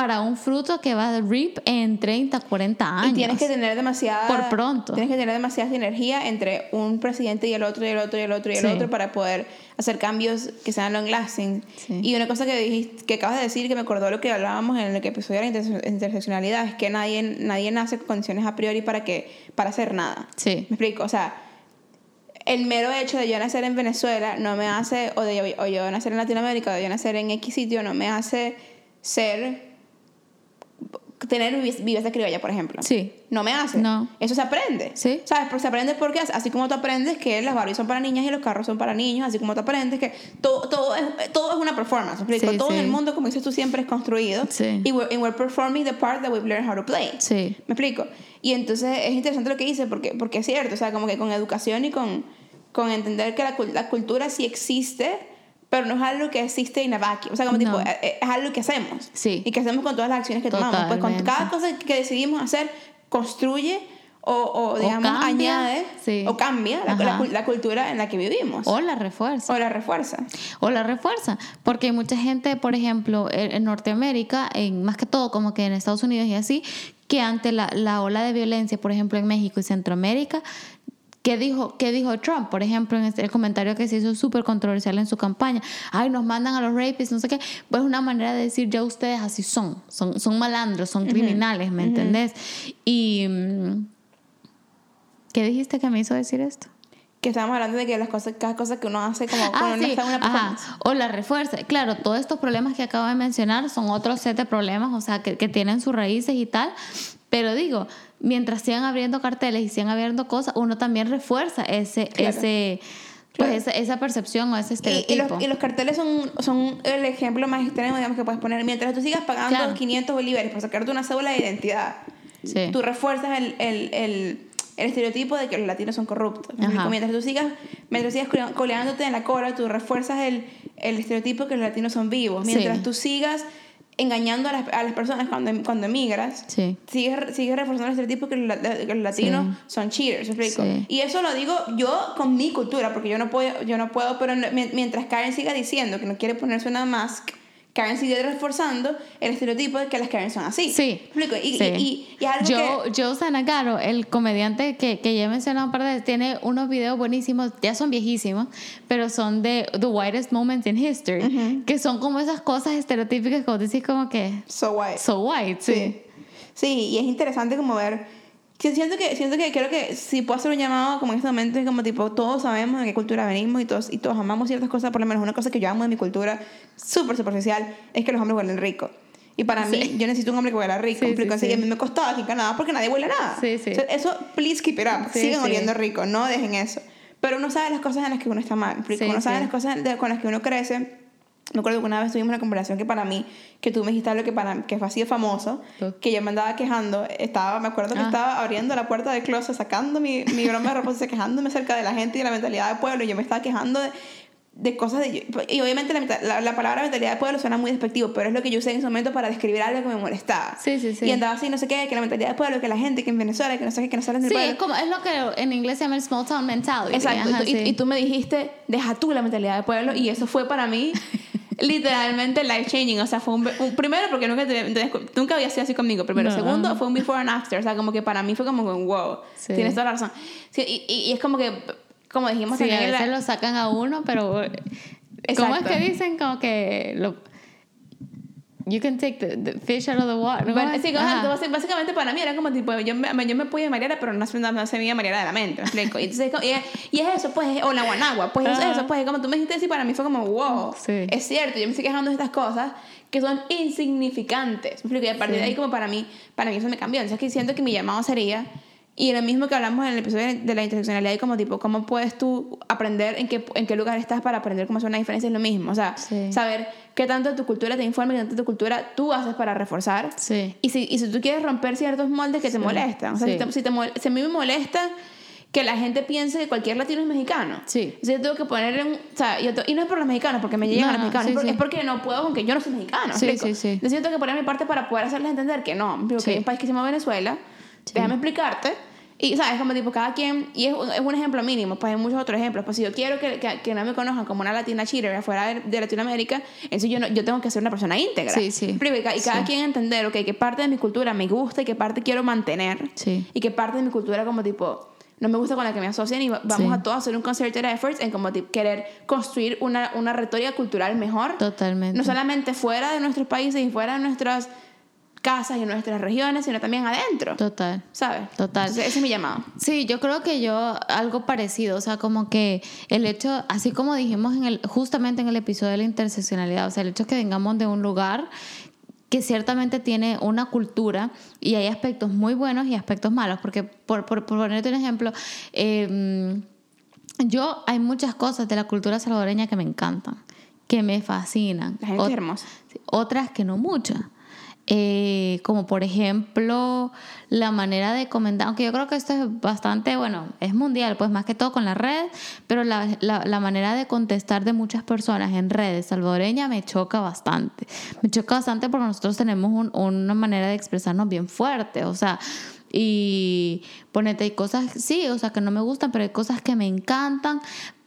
para un fruto que va a reap en 30, 40 años. Y tienes que tener demasiada. Por pronto. Tienes que tener demasiada sinergia entre un presidente y el otro, y el otro, y el otro, y el Sí. otro para poder hacer cambios que sean long lasting. Sí. Y una cosa que dijiste, que acabas de decir que me acordó lo que hablábamos en el episodio de la interse- interseccionalidad es que nadie, nadie nace con condiciones a priori para que para hacer nada. Sí. ¿Me explico? O sea, el mero hecho de yo nacer en Venezuela no me hace, o de yo, o yo nacer en Latinoamérica, o de yo nacer en X sitio, no me hace ser, tener vives de criolla, por ejemplo. Sí. No me hace. No. Eso se aprende. Sí. ¿Sabes? Porque se aprende porque así como tú aprendes que las Barbies son para niñas y los carros son para niños, así como tú aprendes que todo, todo, es, todo es una performance. ¿me explico? Sí, todo en el mundo, como dices tú, siempre es construido. Sí. Y we're, and we're performing the part that we've learned how to play. Sí. ¿Me explico? Y entonces es interesante lo que dice porque, porque es cierto, o sea, como que con educación y con, con entender que la, la cultura sí existe, pero no es algo que existe in a vacuum. O sea, como No. tipo, es, es algo que hacemos. Sí. Y que hacemos con todas las acciones que tomamos. Pues con Totalmente. cada cosa que decidimos hacer, construye o, o digamos, cambia, añade sí. o cambia la, la la cultura en la que vivimos. O la refuerza. O la refuerza. O la refuerza, porque hay mucha gente, por ejemplo, en, en Norteamérica, en, más que todo como que en Estados Unidos y así, que ante la, la ola de violencia, por ejemplo, en México y Centroamérica, ¿qué dijo, qué dijo Trump? Por ejemplo, en este- el comentario que se hizo súper controversial en su campaña, ay, nos mandan a los rapists, no sé qué, pues es una manera de decir, ya ustedes así son, son, son malandros, son criminales, ¿me entendés? Y... mm, ¿Qué dijiste que me hizo decir esto? Que estábamos hablando de que las cosas, cada cosa que uno hace como Ah, cuando uno sí. está en una Ajá. O la refuerza. Claro, todos estos problemas que acabo de mencionar son otros set de problemas, o sea, que, que tienen sus raíces y tal. Pero digo, mientras sigan abriendo carteles y sigan abriendo cosas, uno también refuerza ese, Claro. ese, pues Claro. esa, esa percepción o ese Y, y estereotipo. los, y los carteles son, son el ejemplo más extremo digamos, que puedes poner. Mientras tú sigas pagando Claro. 500 bolívares por sacarte una cédula de identidad, Sí. tú refuerzas el, el, el, el estereotipo de que los latinos son corruptos. Mientras tú sigas, mientras sigas coleándote en la cola, tú refuerzas el, el estereotipo de que los latinos son vivos. Mientras Sí. tú sigas engañando a las, a las personas cuando, cuando emigras. Sí. Sigue, sigue reforzando el estereotipo que los, la- que los latinos son cheaters, ¿me explico? Sí. Y eso lo digo yo con mi cultura, porque yo no puedo, yo no puedo pero mientras Karen siga diciendo que no quiere ponerse una mask, Karen sigue reforzando el estereotipo de que las Karen son así. Sí. ¿Me explico? Y, Sí. y, y, y algo Joe, Joe Sanagaro, el comediante que, que ya he mencionado un par de veces, tiene unos videos buenísimos, ya son viejísimos, pero son de The Whitest Moments in History, que son como esas cosas estereotípicas como decís como que que... So white. so white, sí. Sí. Sí, y es interesante como ver. Siento que, siento que creo que si puedo hacer un llamado como en este momento, es como tipo, todos sabemos de qué cultura venimos y todos, y todos amamos ciertas cosas, por lo menos una cosa que yo amo de mi cultura, súper superficial, es que los hombres huelen rico. Y para mí, yo necesito un hombre que huela rico. Sí, sí, Así sí. que a mí me costaba aquí en Canadá porque nadie huele nada. Sí, sí. O sea, eso, please keep it up. Sí, Sigan sí. oliendo rico, no dejen eso. Pero uno sabe las cosas en las que uno está mal. Sí, uno sabe sí. las cosas con las que uno crece. Me acuerdo que una vez tuvimos una conversación que para mí, que tú me dijiste algo que para que fue así de famoso, que yo me andaba quejando, estaba, me acuerdo que Ah. estaba abriendo la puerta del closet, sacando mi, mi broma de ropa, quejándome acerca de la gente y de la mentalidad del pueblo, y yo me estaba quejando de, de cosas de... Y obviamente la, la, la palabra mentalidad del pueblo suena muy despectivo, pero es lo que yo usé en ese momento para describir algo que me molestaba. Sí, sí, sí. Y andaba así, no sé qué, que la mentalidad del pueblo, que la gente, que en Venezuela, que no sé qué, que no salen del Sí, pueblo. es, como, es lo que en inglés se llama el small town mentality. Exacto. Ajá, y, sí. y tú me dijiste, deja tú la mentalidad del pueblo. Y eso fue para mí literalmente life changing. O sea, fue un, un- primero porque nunca, te- nunca había sido así conmigo. Primero. No, Segundo, fue un before and after. O sea, como que para mí fue como un wow. Sí. Tienes toda la razón. Sí, y, y- y es como que, como dijimos Sí, a también la- veces lo sacan a uno, pero ¿cómo es Exacto. que dicen? Como que lo You can take the, the fish out of the water. ¿no? Bueno, sí, como- básicamente para mí era como tipo, yo me, yo me pude marear, pero no, se- no se a marear de la mente, ¿me explico? Y, entonces, y, es- y es eso, pues, o la guanagua, pues eso, Ajá. eso, pues, como tú me dijiste así, para mí fue como, wow, Sí. es cierto, yo me estoy quejando de estas cosas que son insignificantes, ¿me explico? Y a partir de ahí, como para mí, para mí eso me cambió, entonces que siento que mi llamado sería... Y lo mismo que hablamos en el episodio de- de la interseccionalidad y como tipo, ¿cómo puedes tú aprender en qué, en qué lugar estás para aprender cómo hacer una diferencia? Es lo mismo, o sea, Sí. saber qué tanto tu cultura te informa qué tanto tu cultura tú haces para reforzar Sí. y si, y si tú quieres romper ciertos moldes que te molestan, o sea, sí. si, te, si, te mol- si a mí me molesta que la gente piense que cualquier latino es mexicano. Sí. O sea, yo tengo que poner en... O sea, yo y no es por los mexicanos, porque me llegan No, a los mexicanos, sí, es, por- sí. es porque no puedo, aunque yo no soy mexicano. ¿me Sí, explico? sí, sí. Entonces yo tengo que poner mi parte para poder hacerles entender que no. Porque Sí. hay un país que se llama Venezuela, déjame explicarte. Y, ¿sabes? Como tipo, cada quien... Y es, un- es un ejemplo mínimo, pues hay muchos otros ejemplos. Pues si yo quiero que, que, que no me conozcan como una latina cheater afuera de, de Latinoamérica, entonces yo, no, yo tengo que ser una persona íntegra. Sí, sí. Y ca- y cada Sí. quien entender, ok, qué parte de mi cultura me gusta y qué parte quiero mantener. Sí. Y qué parte de mi cultura como tipo no me gusta con la que me asocian y va- vamos Sí. a todos hacer un concerted efforts en como tipo, querer construir una, una retórica cultural mejor. Totalmente. No solamente fuera de nuestros países y fuera de nuestras casas y nuestras regiones, sino también adentro. Total. ¿Sabes? Total. Entonces, ese es mi llamado. Sí, yo creo que yo algo parecido, o sea, como que el hecho, así como dijimos en el, justamente en el episodio de la interseccionalidad, o sea, el hecho que vengamos de un lugar que ciertamente tiene una cultura y hay aspectos muy buenos y aspectos malos, porque por, por, por ponerte un ejemplo, eh, yo hay muchas cosas de la cultura salvadoreña que me encantan, que me fascinan. La gente es hermosa. Otras que no muchas. Eh, como por ejemplo la manera de comentar, aunque yo creo que esto es bastante, bueno, es mundial, pues más que todo con las redes, pero la, la, la manera de contestar de muchas personas en redes salvadoreña me choca bastante. Me choca bastante porque nosotros tenemos un- una manera de expresarnos bien fuerte, o sea, y ponete, hay cosas, sí, o sea, que no me gustan, pero hay cosas que me encantan,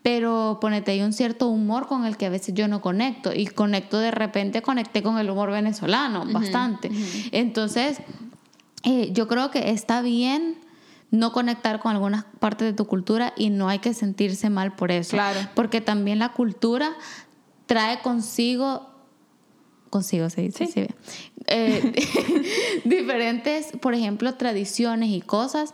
pero ponete, hay un cierto humor con el que a veces yo no conecto y conecto de repente, conecté con el humor venezolano bastante. Entonces, eh, yo creo que está bien no conectar con algunas partes de tu cultura y no hay que sentirse mal por eso. Claro. Porque también la cultura trae consigo consigo se dice Sí. Eh, diferentes, por ejemplo, tradiciones y cosas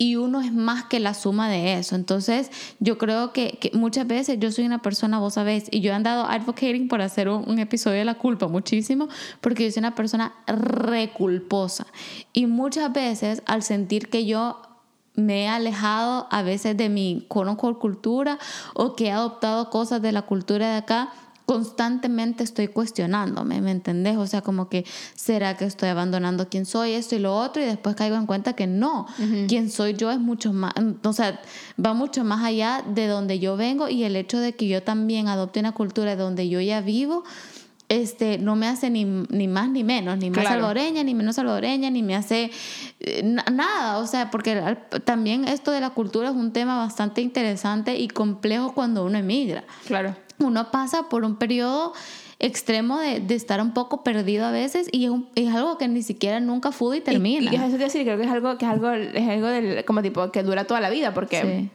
y uno es más que la suma de eso. Entonces, yo creo que, muchas veces yo soy una persona, vos sabés, y yo he andado advocating por hacer un, episodio de la culpa muchísimo, porque yo soy una persona reculposa. Y muchas veces, al sentir que yo me he alejado a veces de mi unquote, cultura o que he adoptado cosas de la cultura de acá, constantemente estoy cuestionándome, ¿me entendés? O sea, como que, ¿será que estoy abandonando quién soy, esto y lo otro? Y después caigo en cuenta que no, quién soy yo es mucho más, o sea, va mucho más allá de donde yo vengo y el hecho de que yo también adopte una cultura de donde yo ya vivo, este, no me hace ni, ni más ni menos, ni más Claro. salvadoreña, ni menos salvadoreña, ni me hace eh, na- nada. O sea, porque también esto de la cultura es un tema bastante interesante y complejo cuando uno emigra. Claro. Uno pasa por un periodo extremo de, de estar un poco perdido a veces y es, un- es algo que ni siquiera nunca fue y termina. Y, y eso te decir, creo que es algo, que es algo, es algo del, como tipo que dura toda la vida, porque Sí.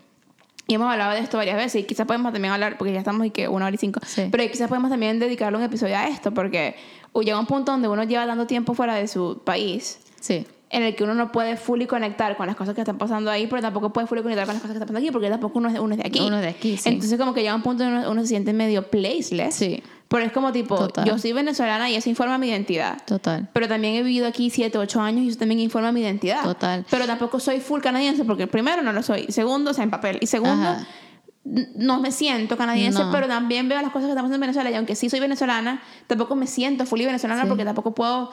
y hemos hablado de esto varias veces y quizás podemos también hablar, porque ya estamos y que una hora y cinco, Sí. pero quizás podemos también dedicarle un episodio a esto, porque llega un punto donde uno lleva dando tiempo fuera de su país Sí. En el que uno no puede fully conectar con las cosas que están pasando ahí, pero tampoco puede fully conectar con las cosas que están pasando aquí, porque tampoco uno es, uno es de aquí. Uno es de aquí, sí. Entonces como que llega un punto donde uno, uno se siente medio placeless. Sí. Pero es como tipo, Total. yo soy venezolana y eso informa mi identidad. Total. Pero también he vivido aquí 7, 8 años y eso también informa mi identidad. Total. Pero tampoco soy full canadiense porque primero no lo soy. Segundo, o sea, en papel. Y segundo, Ajá. No me siento canadiense, No. pero también veo las cosas que estamos en Venezuela. Y aunque sí soy venezolana, tampoco me siento fully venezolana Sí. porque tampoco puedo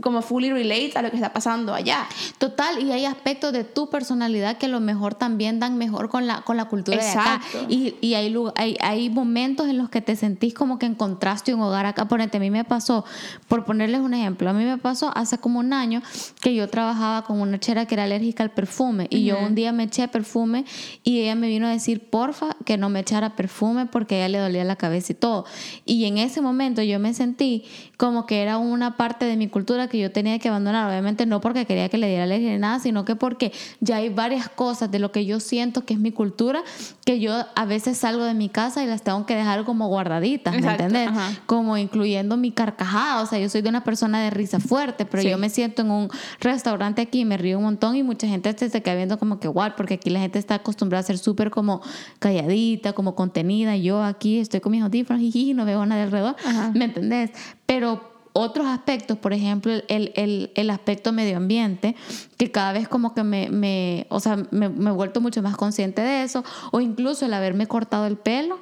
como fully relate a lo que está pasando allá. Total, y hay aspectos de tu personalidad que a lo mejor también dan mejor con la, con la cultura de acá. Exacto. Y, y hay, hay, hay momentos en los que te sentís como que encontraste un hogar acá. Por ejemplo, a mí me pasó, por ponerles un ejemplo, a mí me pasó hace como un año que yo trabajaba con una chera que era alérgica al perfume. Y yo un día me eché perfume y ella me vino a decir, porfa, que no me echara perfume porque a ella le dolía la cabeza y todo. Y en ese momento yo me sentí como que era una parte de mi cultura que yo tenía que abandonar. Obviamente no porque quería que le diera alergia ni nada, sino que porque ya hay varias cosas de lo que yo siento que es mi cultura que yo a veces salgo de mi casa y las tengo que dejar como guardaditas, ¿me Exacto, entiendes? ajá. Como incluyendo mi carcajada. O sea, yo soy de una persona de risa fuerte, pero Sí. yo me siento en un restaurante aquí y me río un montón y mucha gente se, queda viendo como que igual, porque aquí la gente está acostumbrada a ser súper como calladita, como contenida. Yo aquí estoy con mis audífonos y no veo nada alrededor, Ajá. ¿me entendés? Pero otros aspectos, por ejemplo, el, el, el aspecto medio ambiente, que cada vez como que me, me o sea, me, me he vuelto mucho más consciente de eso, o incluso el haberme cortado el pelo,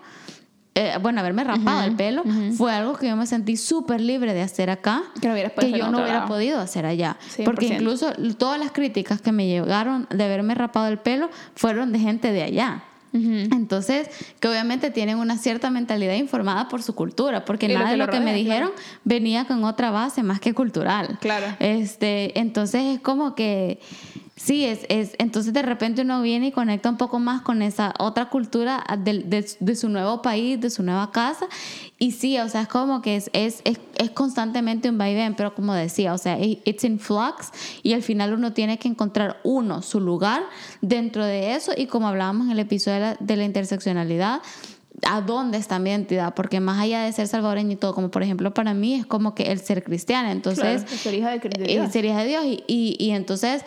eh, bueno, haberme rapado el pelo, fue algo que yo me sentí súper libre de hacer acá, Que no yo no hubiera lado. podido hacer allá. 100%. Porque incluso todas las críticas que me llegaron de haberme rapado el pelo fueron de gente de allá. Entonces, que obviamente tienen una cierta mentalidad informada por su cultura, porque Y lo nada que de lo lo que me dijeron claro. venía con otra base más que cultural. Claro. Este, entonces es como que sí, es, es entonces de repente uno viene y conecta un poco más con esa otra cultura de, de- de su nuevo país, de su nueva casa. Y sí, o sea, es como que es, es, es, es constantemente un vaivén, pero como decía, o sea, it's in flux y al final uno tiene que encontrar uno, su lugar dentro de eso y como hablábamos en el episodio de la, de la interseccionalidad, a dónde está mi identidad, porque más allá de ser salvadoreño y todo, como por ejemplo para mí es como que el ser cristiana, entonces Claro, ser hija de, Dios. ser hija de Dios y, y, y entonces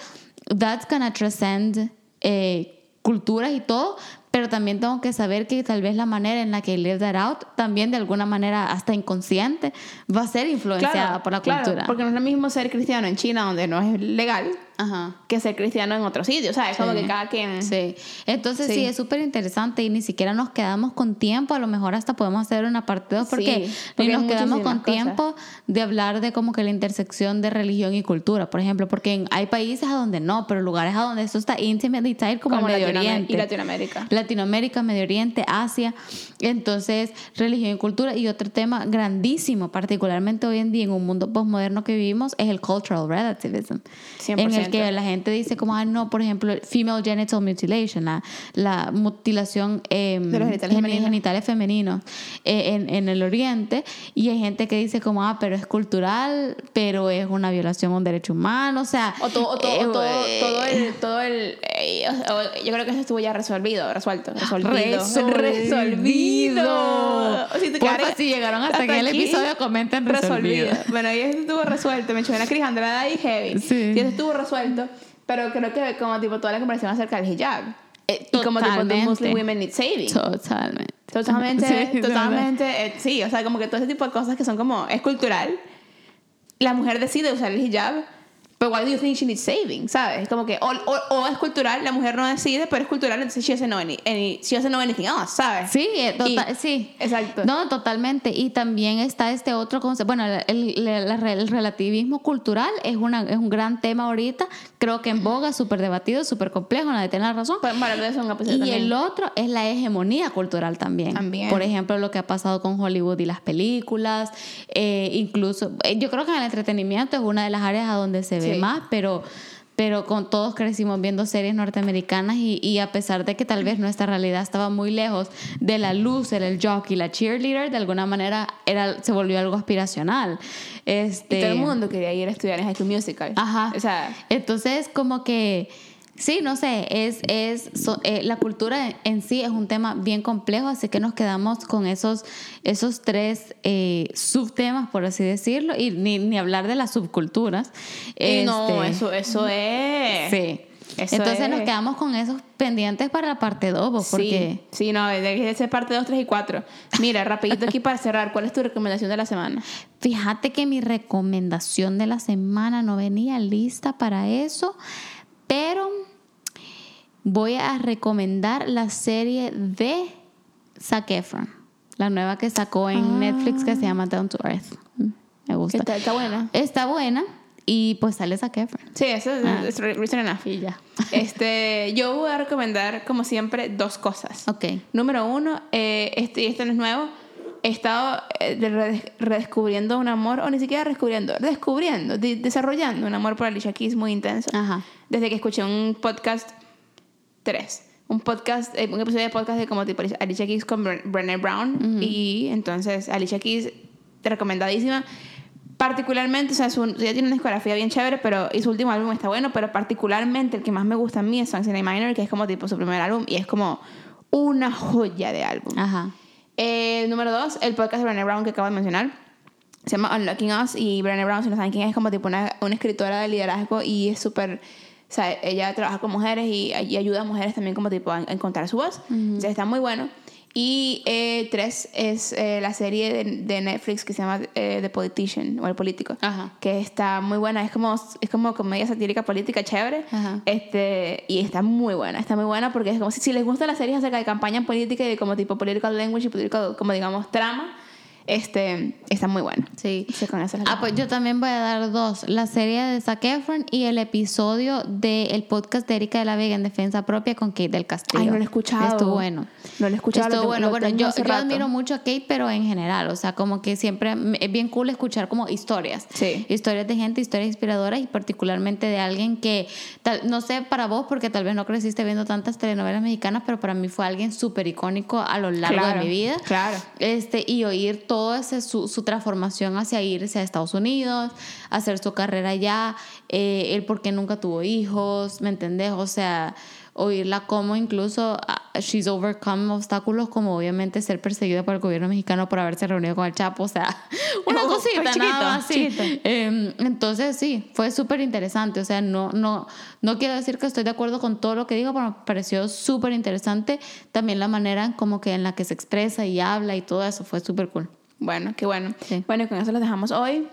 that's gonna transcend eh, culturas y todo, pero también tengo que saber que tal vez la manera en la que live that out también de alguna manera hasta inconsciente va a ser influenciada por la claro, cultura. Porque no es lo mismo ser cristiano en China, donde no es legal, Ajá. que ser cristiano en otro sitio. O sea, es como que cada quien. Sí, entonces sí, Sí. es súper interesante y ni siquiera nos quedamos con tiempo, a lo mejor hasta podemos hacer una parte 2 porque Sí, porque ni nos quedamos con cosas. tiempo de hablar de como que la intersección de religión y cultura, por ejemplo, porque en- hay países a donde no, pero lugares a donde eso está intimately tied como, Medio Latinoam- Oriente. y Latinoamérica. Latinoamérica, Medio Oriente, Asia. Entonces, religión y cultura. Y otro tema grandísimo, particularmente hoy en día en un mundo postmoderno que vivimos, es el cultural relativism. 100%. En el que la gente dice como, ah, no, por ejemplo, female genital mutilation, la, la mutilación eh, De los genitales geni- femeninos. genitales femeninos eh, en, en el Oriente. Y hay gente que dice como, ah, pero es cultural, pero es una violación a un derecho humano. O sea, O todo, o todo, eh, o todo, todo el. Todo el yo creo que eso estuvo ya resolvido, resuelto. Resolvido. Resolvido. O si te Porfa, quedaron- si llegaron hasta aquí el episodio, comenten resolvido. Bueno, y eso estuvo resuelto. Me echó una Cris Andrada y heavy. Sí. Y eso estuvo resuelto. Pero creo que como tipo toda la conversación acerca del hijab. Eh, y como tipo the totalmente. Muslim women need saving. Totalmente. Totalmente, Sí, de totalmente, eh, sí, o sea, como que todo ese tipo de cosas que son como, es cultural. La mujer decide usar el hijab, But why do you think she needs saving? ¿Sabes? Como que, o, o, o es cultural, la mujer no decide, pero es cultural, entonces she doesn't know, any, any, she doesn't know anything else, ¿sabes? Sí, eh, tota- Y- sí. Exacto. No, totalmente. Y también está este otro concepto. Bueno, el, el- el relativismo cultural es, una, es un gran tema ahorita. Creo que en boga, súper debatido, súper complejo, nadie tiene la razón. Hablar de eso Y también. el otro es la hegemonía cultural también. También. Por ejemplo, lo que ha pasado con Hollywood y las películas. eh, incluso, eh, yo creo que en el entretenimiento es una de las áreas a donde se ve Sí. más, pero, pero con todos crecimos viendo series norteamericanas y, y a pesar de que tal vez nuestra realidad estaba muy lejos de la luz, era el jockey, la cheerleader, de alguna manera era, se volvió algo aspiracional. Este, Y todo el mundo quería ir a estudiar en High School Musical. Ajá. O sea, Entonces, como que, sí, no sé, es, es so- eh, la cultura en sí es un tema bien complejo, así que nos quedamos con esos, esos tres eh, subtemas, por así decirlo, y ni, ni hablar de las subculturas. y no, Este, eso, eso es. Sí. Eso Entonces nos quedamos con esos pendientes para la parte 2, porque... Sí, sí, no, de esa parte 2, 3 y 4. Mira, rapidito aquí para cerrar, ¿cuál es tu recomendación de la semana? Fíjate que mi recomendación de la semana no venía lista para eso, pero voy a recomendar la serie de Zac Efron, la nueva que sacó en Netflix que se llama Down to Earth. Mm, Me gusta. Está, está buena. Está buena y pues sale Zac Efron. Sí, eso es, Ah. es reason enough. Y ya. Este, yo voy a recomendar, como siempre, dos cosas. Ok. Número uno, eh, este, y esto no es nuevo, he estado eh, de- rede- redescubriendo un amor, o ni siquiera descubriendo, descubriendo, de- desarrollando un amor por Alicia Keys muy intenso. Ajá. Desde que escuché un podcast, tres, un podcast, eh, un episodio de podcast de como tipo Alicia Keys con Bre- Brené Brown, y entonces Alicia Keys, recomendadísima. Particularmente, o sea, su, ella tiene una discografía bien chévere, pero y su último álbum está bueno, pero particularmente el que más me gusta a mí es Songs in A Minor, que es como tipo su primer álbum y es como una joya de álbum. Ajá. El número dos, el podcast de Brené Brown que acabo de mencionar. Se llama Unlocking Us y Brené Brown, si no saben quién es, es como tipo una, una escritora de liderazgo y es súper... O sea, ella trabaja con mujeres y, y ayuda a mujeres también como tipo a, a encontrar su voz. Entonces está muy bueno. Y eh, tres es eh, la serie de, de Netflix que se llama eh, The Politician o El Político. Ajá. Que está muy buena. Es como, es como comedia satírica política chévere. Ajá. Este, y está muy buena, está muy buena porque es como si, si les gusta las series acerca de campaña política y de como tipo political language y political, como digamos, trama, este, está muy buena. Sí. Ah, pues yo también voy a dar dos. La serie de Zac Efron y el episodio del podcast de Erika de la Vega en defensa propia con Kate del Castillo. Ay, no lo he escuchado. Estuvo bueno. No lo he escuchado, Estuvo bueno. Bueno, yo, yo admiro mucho a Kate, pero en general. O sea, como que siempre es bien cool escuchar como historias. Sí. Historias de gente, historias inspiradoras y particularmente de alguien que, tal, no sé para vos, porque tal vez no creciste viendo tantas telenovelas mexicanas, pero para mí fue alguien súper icónico a lo largo Claro, de mi vida. claro. Este, y oír toda su, su transformación hacia irse a Estados Unidos, hacer su carrera allá, eh, el por qué nunca tuvo hijos, ¿me entendés? O sea, oírla como incluso ah, she's overcome obstáculos como obviamente ser perseguida por el gobierno mexicano por haberse reunido con el Chapo, o sea, una Oh, cosita nada chiquito, más, sí. Eh, entonces sí, fue súper interesante, o sea, no, no, no quiero decir que estoy de acuerdo con todo lo que digo, pero me pareció súper interesante también la manera como que en la que se expresa y habla y todo eso, fue súper cool. Bueno, qué bueno. Sí. Bueno, y con eso los dejamos hoy.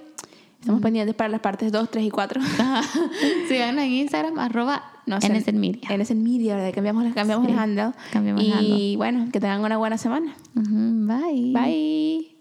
Estamos pendientes para las partes 2, 3 y 4. Síganos en Instagram, arroba No sé. NSN Media. NSN Media, ¿verdad? Cambiamos, cambiamos Sí, el handle. cambiamos el y handle. bueno, que tengan una buena semana. Bye. Bye.